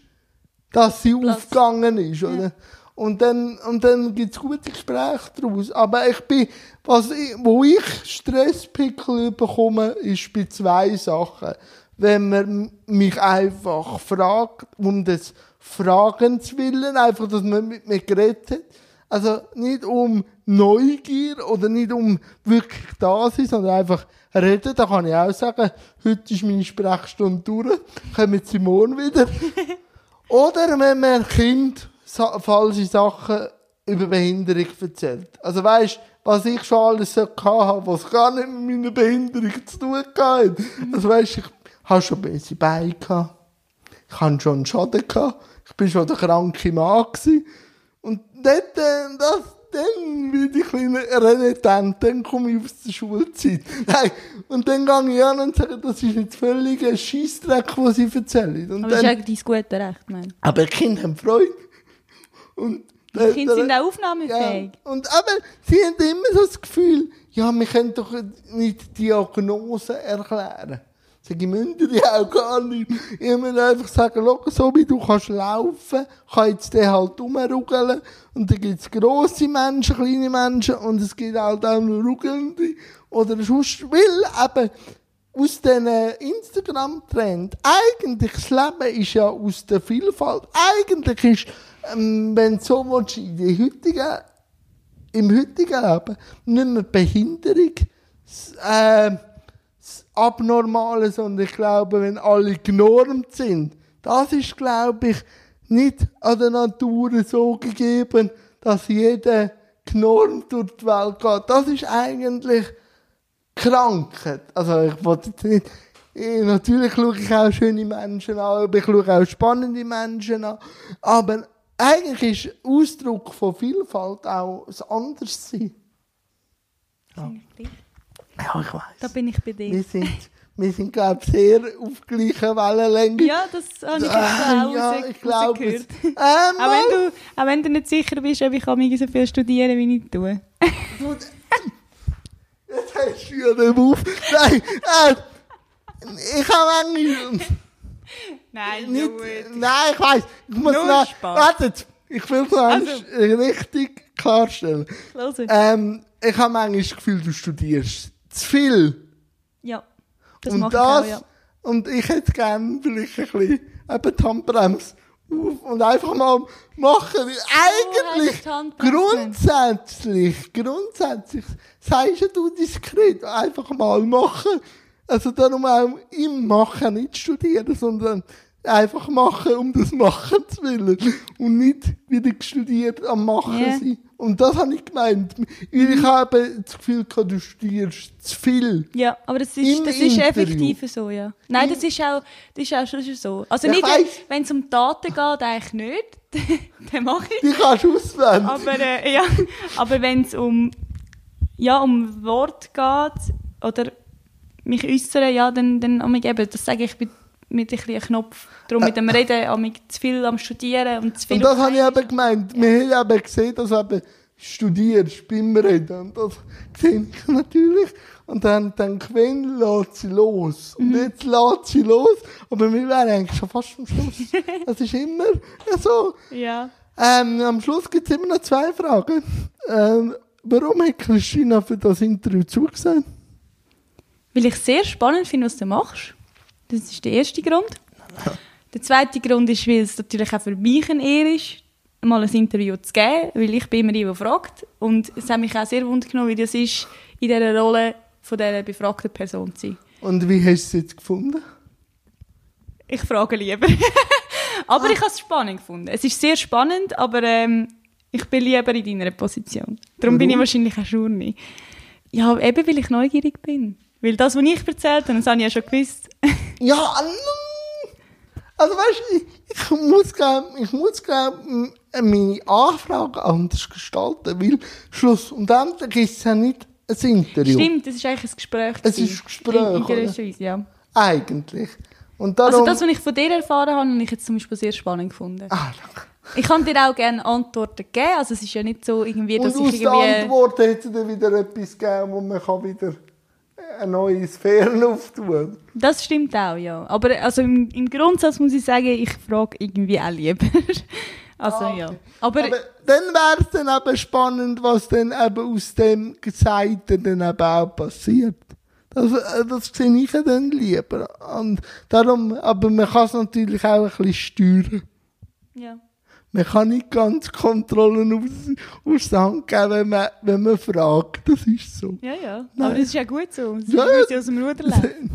A: dass sie
B: Platz.
A: aufgegangen ist, oder? Und dann, und dann gibt's gute Gespräche daraus. Aber ich bin, was ich, wo ich Stresspickel bekomme, ist bei zwei Sachen. Wenn man mich einfach fragt, um des Fragens willen, einfach, dass man mit mir geredet hat. Also nicht um Neugier oder nicht um wirklich da sein, sondern einfach reden. Da kann ich auch sagen, heute ist meine Sprechstunde durch, kommen Sie morgen wieder. Oder wenn man Kind falsche Sachen über Behinderung erzählt. Also weißt, was ich schon alles so hatte, was gar nicht mit meiner Behinderung zu tun hatte. Also weißt, ich habe schon böse Beine gehabt. Ich hatte schon einen Schaden gehabt. Ich bin schon der kranke Mann gewesen. Und dort, äh, das, dann werde ich ein bisschen renitent, dann komme ich aus der Schulzeit. Nein, und dann gehe ich an und sage, das ist jetzt völlig ein Scheissdreck, was sie erzählen. Und
B: Aber das ist
A: dann,
B: eigentlich dein gutes Recht, mein.
A: aber die Kinder haben Freude. Und
B: Die Kinder sind auch aufnahmefähig.
A: ja. Und aber sie haben immer so das Gefühl, ja, wir können doch nicht Diagnose erklären. Sag ich, müsst ihr auch gar nicht. Ich muss einfach sagen, schau, so wie du kannst laufen, kann jetzt der halt rumrugeln. Und dann gibt's grosse Menschen, kleine Menschen, und es gibt halt auch nur rugelnde. Oder sonst, weil eben, aus diesen Instagram-Trend, eigentlich das Leben ist ja aus der Vielfalt. Eigentlich ist, ähm, wenn du so willst, in die heutigen, im heutigen Leben nicht mehr Behinderung äh, das Abnormale, sondern ich glaube, wenn alle genormt sind, das ist, glaube ich, nicht an der Natur so gegeben, dass jeder genormt durch die Welt geht. Das ist eigentlich Krankheit. Also ich wollte nicht, natürlich schaue ich auch schöne Menschen an, aber ich schaue auch spannende Menschen an. Aber eigentlich ist Ausdruck von Vielfalt auch das Anderssein. Ja, ich
B: Da
A: weiß.
B: bin ich bei dir.
A: Wir sind, wir sind glaube ich, sehr auf gleicher Wellenlänge.
B: Ja, das habe ich
A: Ah,
B: auch
A: ja, ich glaube es.
B: rausgehört.
A: Ähm,
B: Auch wenn, du, auch wenn du nicht sicher bist, ob ich kann so viel studieren wie ich tue.
A: Jetzt hast du ja den Move. Nein, äh, ich habe manchmal...
B: Nein,
A: Nicht, nein, ich weiss. Ich muss
B: Nur
A: noch...
B: Spaß.
A: Wartet, ich will es noch
B: Also.
A: richtig klarstellen. Ähm, ich habe manchmal das Gefühl, du studierst zu viel.
B: ja, das
A: und das,
B: ich auch, ja.
A: Und ich hätte gerne vielleicht ein bisschen eben die Handbremse auf und einfach mal machen. Eigentlich,
B: Handbremse
A: grundsätzlich, grundsätzlich, sagst du diskret, einfach mal machen. Also darum auch im Machen nicht studieren, sondern einfach machen, um das Machen zu willen. Und nicht wieder studiert am Machen
B: Ja.
A: sein. Und das habe ich gemeint. Weil ich habe das Gefühl, gehabt, du studierst zu viel.
B: Ja, aber das ist,
A: Im
B: das ist effektiv so, ja. Nein, das ist auch, das ist auch schon so. Also nicht,
A: ich weiss.
B: wenn es um Daten geht, eigentlich nicht. Dann mache ich
A: Die kannst du auswählen.
B: Aber, äh, ja, aber wenn es um, ja, um Wort geht oder mich äußern, ja, dann, dann amig eben, das sage ich mit, mit ein bisschen Knopf. Darum mit dem Reden, amig zu viel am Studieren und zu viel
A: Und das habe ich eben gemeint. Wir haben eben gesehen, dass du eben studierst beim Reden. Und das sehe ich natürlich. Und dann denke ich, wenn lässt sie los? Und jetzt lässt sie los. Aber wir wären eigentlich schon fast am Schluss. Das ist immer so.
B: Ja.
A: Ähm, am Schluss gibt es immer noch zwei Fragen. Ähm, warum hat Christina für das Interview zugesagt?
B: Weil ich sehr spannend finde, was du machst. Das ist der erste Grund. Der zweite Grund ist, weil es natürlich auch für mich eine Ehre ist, mal ein Interview zu geben, weil ich bin immer die, die fragt. Und es hat mich auch sehr genommen, wie das ist, in dieser Rolle von dieser befragten Person zu sein.
A: Und wie hast du es jetzt gefunden?
B: Ich frage lieber. aber ich habe es spannend gefunden. Es ist sehr spannend, aber ähm, ich bin lieber in deiner Position. Darum bin ich
A: Warum?
B: wahrscheinlich auch Schurni. Ja, eben weil ich neugierig bin. Weil das, was ich erzählt habe, das habe ich ja schon gewusst.
A: Ja, also weißt du, ich, muss glaub, ich muss glaub, meine Anfrage anders gestalten, weil Schluss und endlich ist es ja nicht ein Interview.
B: Stimmt, das ist eigentlich ein Gespräch.
A: Es ist ein Gespräch,
B: In, in gewisser Weise, ja.
A: Eigentlich. Und darum,
B: Also das, was ich von dir erfahren habe, habe ich jetzt zum Beispiel sehr spannend gefunden.
A: ah, danke.
B: Ich kann dir auch gerne Antworten geben. Also es ist ja nicht so irgendwie,
A: und
B: dass
A: aus
B: ich irgendwie...
A: Antwort hätte dann wieder etwas gegeben, wo man kann wieder eine neue Sphäre auftun.
B: Das stimmt auch, ja. Aber also im, im Grundsatz muss ich sagen, ich frage irgendwie auch lieber. also
A: Ah,
B: ja. Aber,
A: Aber dann wäre es dann eben spannend, was dann eben aus dem Gesagten dann eben auch passiert. Das, äh, das sehe ich dann lieber. Und darum, aber man kann es natürlich auch ein bisschen steuern.
B: ja.
A: Man kann nicht ganz Kontrollen aus, aus der Hand geben, wenn man, wenn man fragt. Das ist so.
B: Ja, ja.
A: Nein.
B: Aber das ist ja gut so. Das
A: Ja,
B: ja. aus dem Ruder laufen.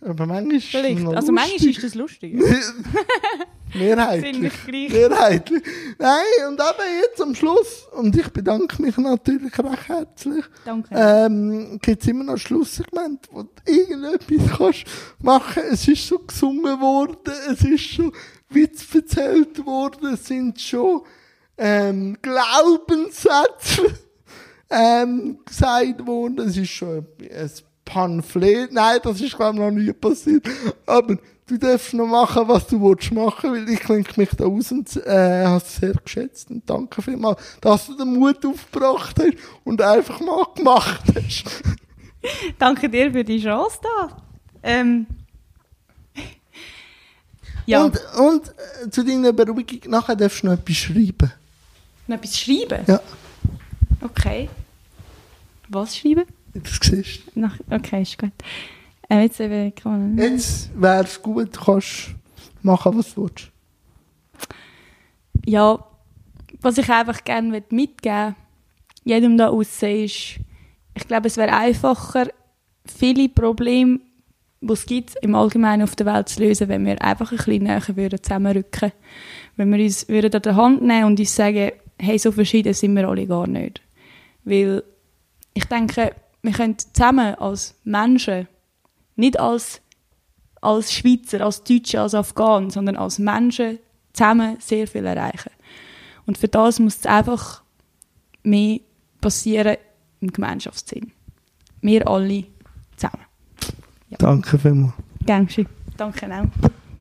A: aber manchmal ist es
B: Vielleicht. Also manchmal ist das lustig.
A: Mehrheitlich. Mehrheitlich. Nein, und eben jetzt am Schluss, und ich bedanke mich natürlich recht herzlich,
B: Danke.
A: ähm, gibt es immer noch Schlusssegment, wo du irgendetwas kannst machen. Es ist schon gesungen worden, es ist schon Witz erzählt worden, es sind schon ähm, Glaubenssätze ähm, gesagt worden, es ist schon ein Pamphlet. Nein, das ist glaube ich noch nie passiert. Aber du darfst noch machen, was du willst machen, weil ich klinge mich da aus und äh, habe es sehr geschätzt und danke vielmals, dass du den Mut aufgebracht hast und einfach mal gemacht hast.
B: Danke dir für die Chance da. Ähm. Ja.
A: Und, und äh, zu deiner Beruhigung, nachher darfst du noch etwas schreiben.
B: Noch etwas schreiben?
A: Ja,
B: Okay. Was schreiben?
A: das siehst du.
B: Nach, okay, ist gut. Äh, jetzt eben, kann
A: Jetzt wäre es gut, du kannst machen, was du willst.
B: Ja, was ich einfach gerne mitgeben jedem da aussen ist, ich glaube, es wäre einfacher, viele Probleme, die es gibt, im Allgemeinen auf der Welt zu lösen, wenn wir einfach ein bisschen näher würden zusammenrücken Wenn wir uns würden an der Hand nehmen und uns sagen, hey, so verschieden sind wir alle gar nicht. Weil ich denke, wir können zusammen als Menschen, nicht als, als Schweizer, als Deutsche, als Afghanen, sondern als Menschen zusammen sehr viel erreichen. Und für das muss es einfach mehr passieren im Gemeinschaftssinn. Wir alle zusammen.
A: Danke vielmals.
B: Gern geschehen. Danke auch.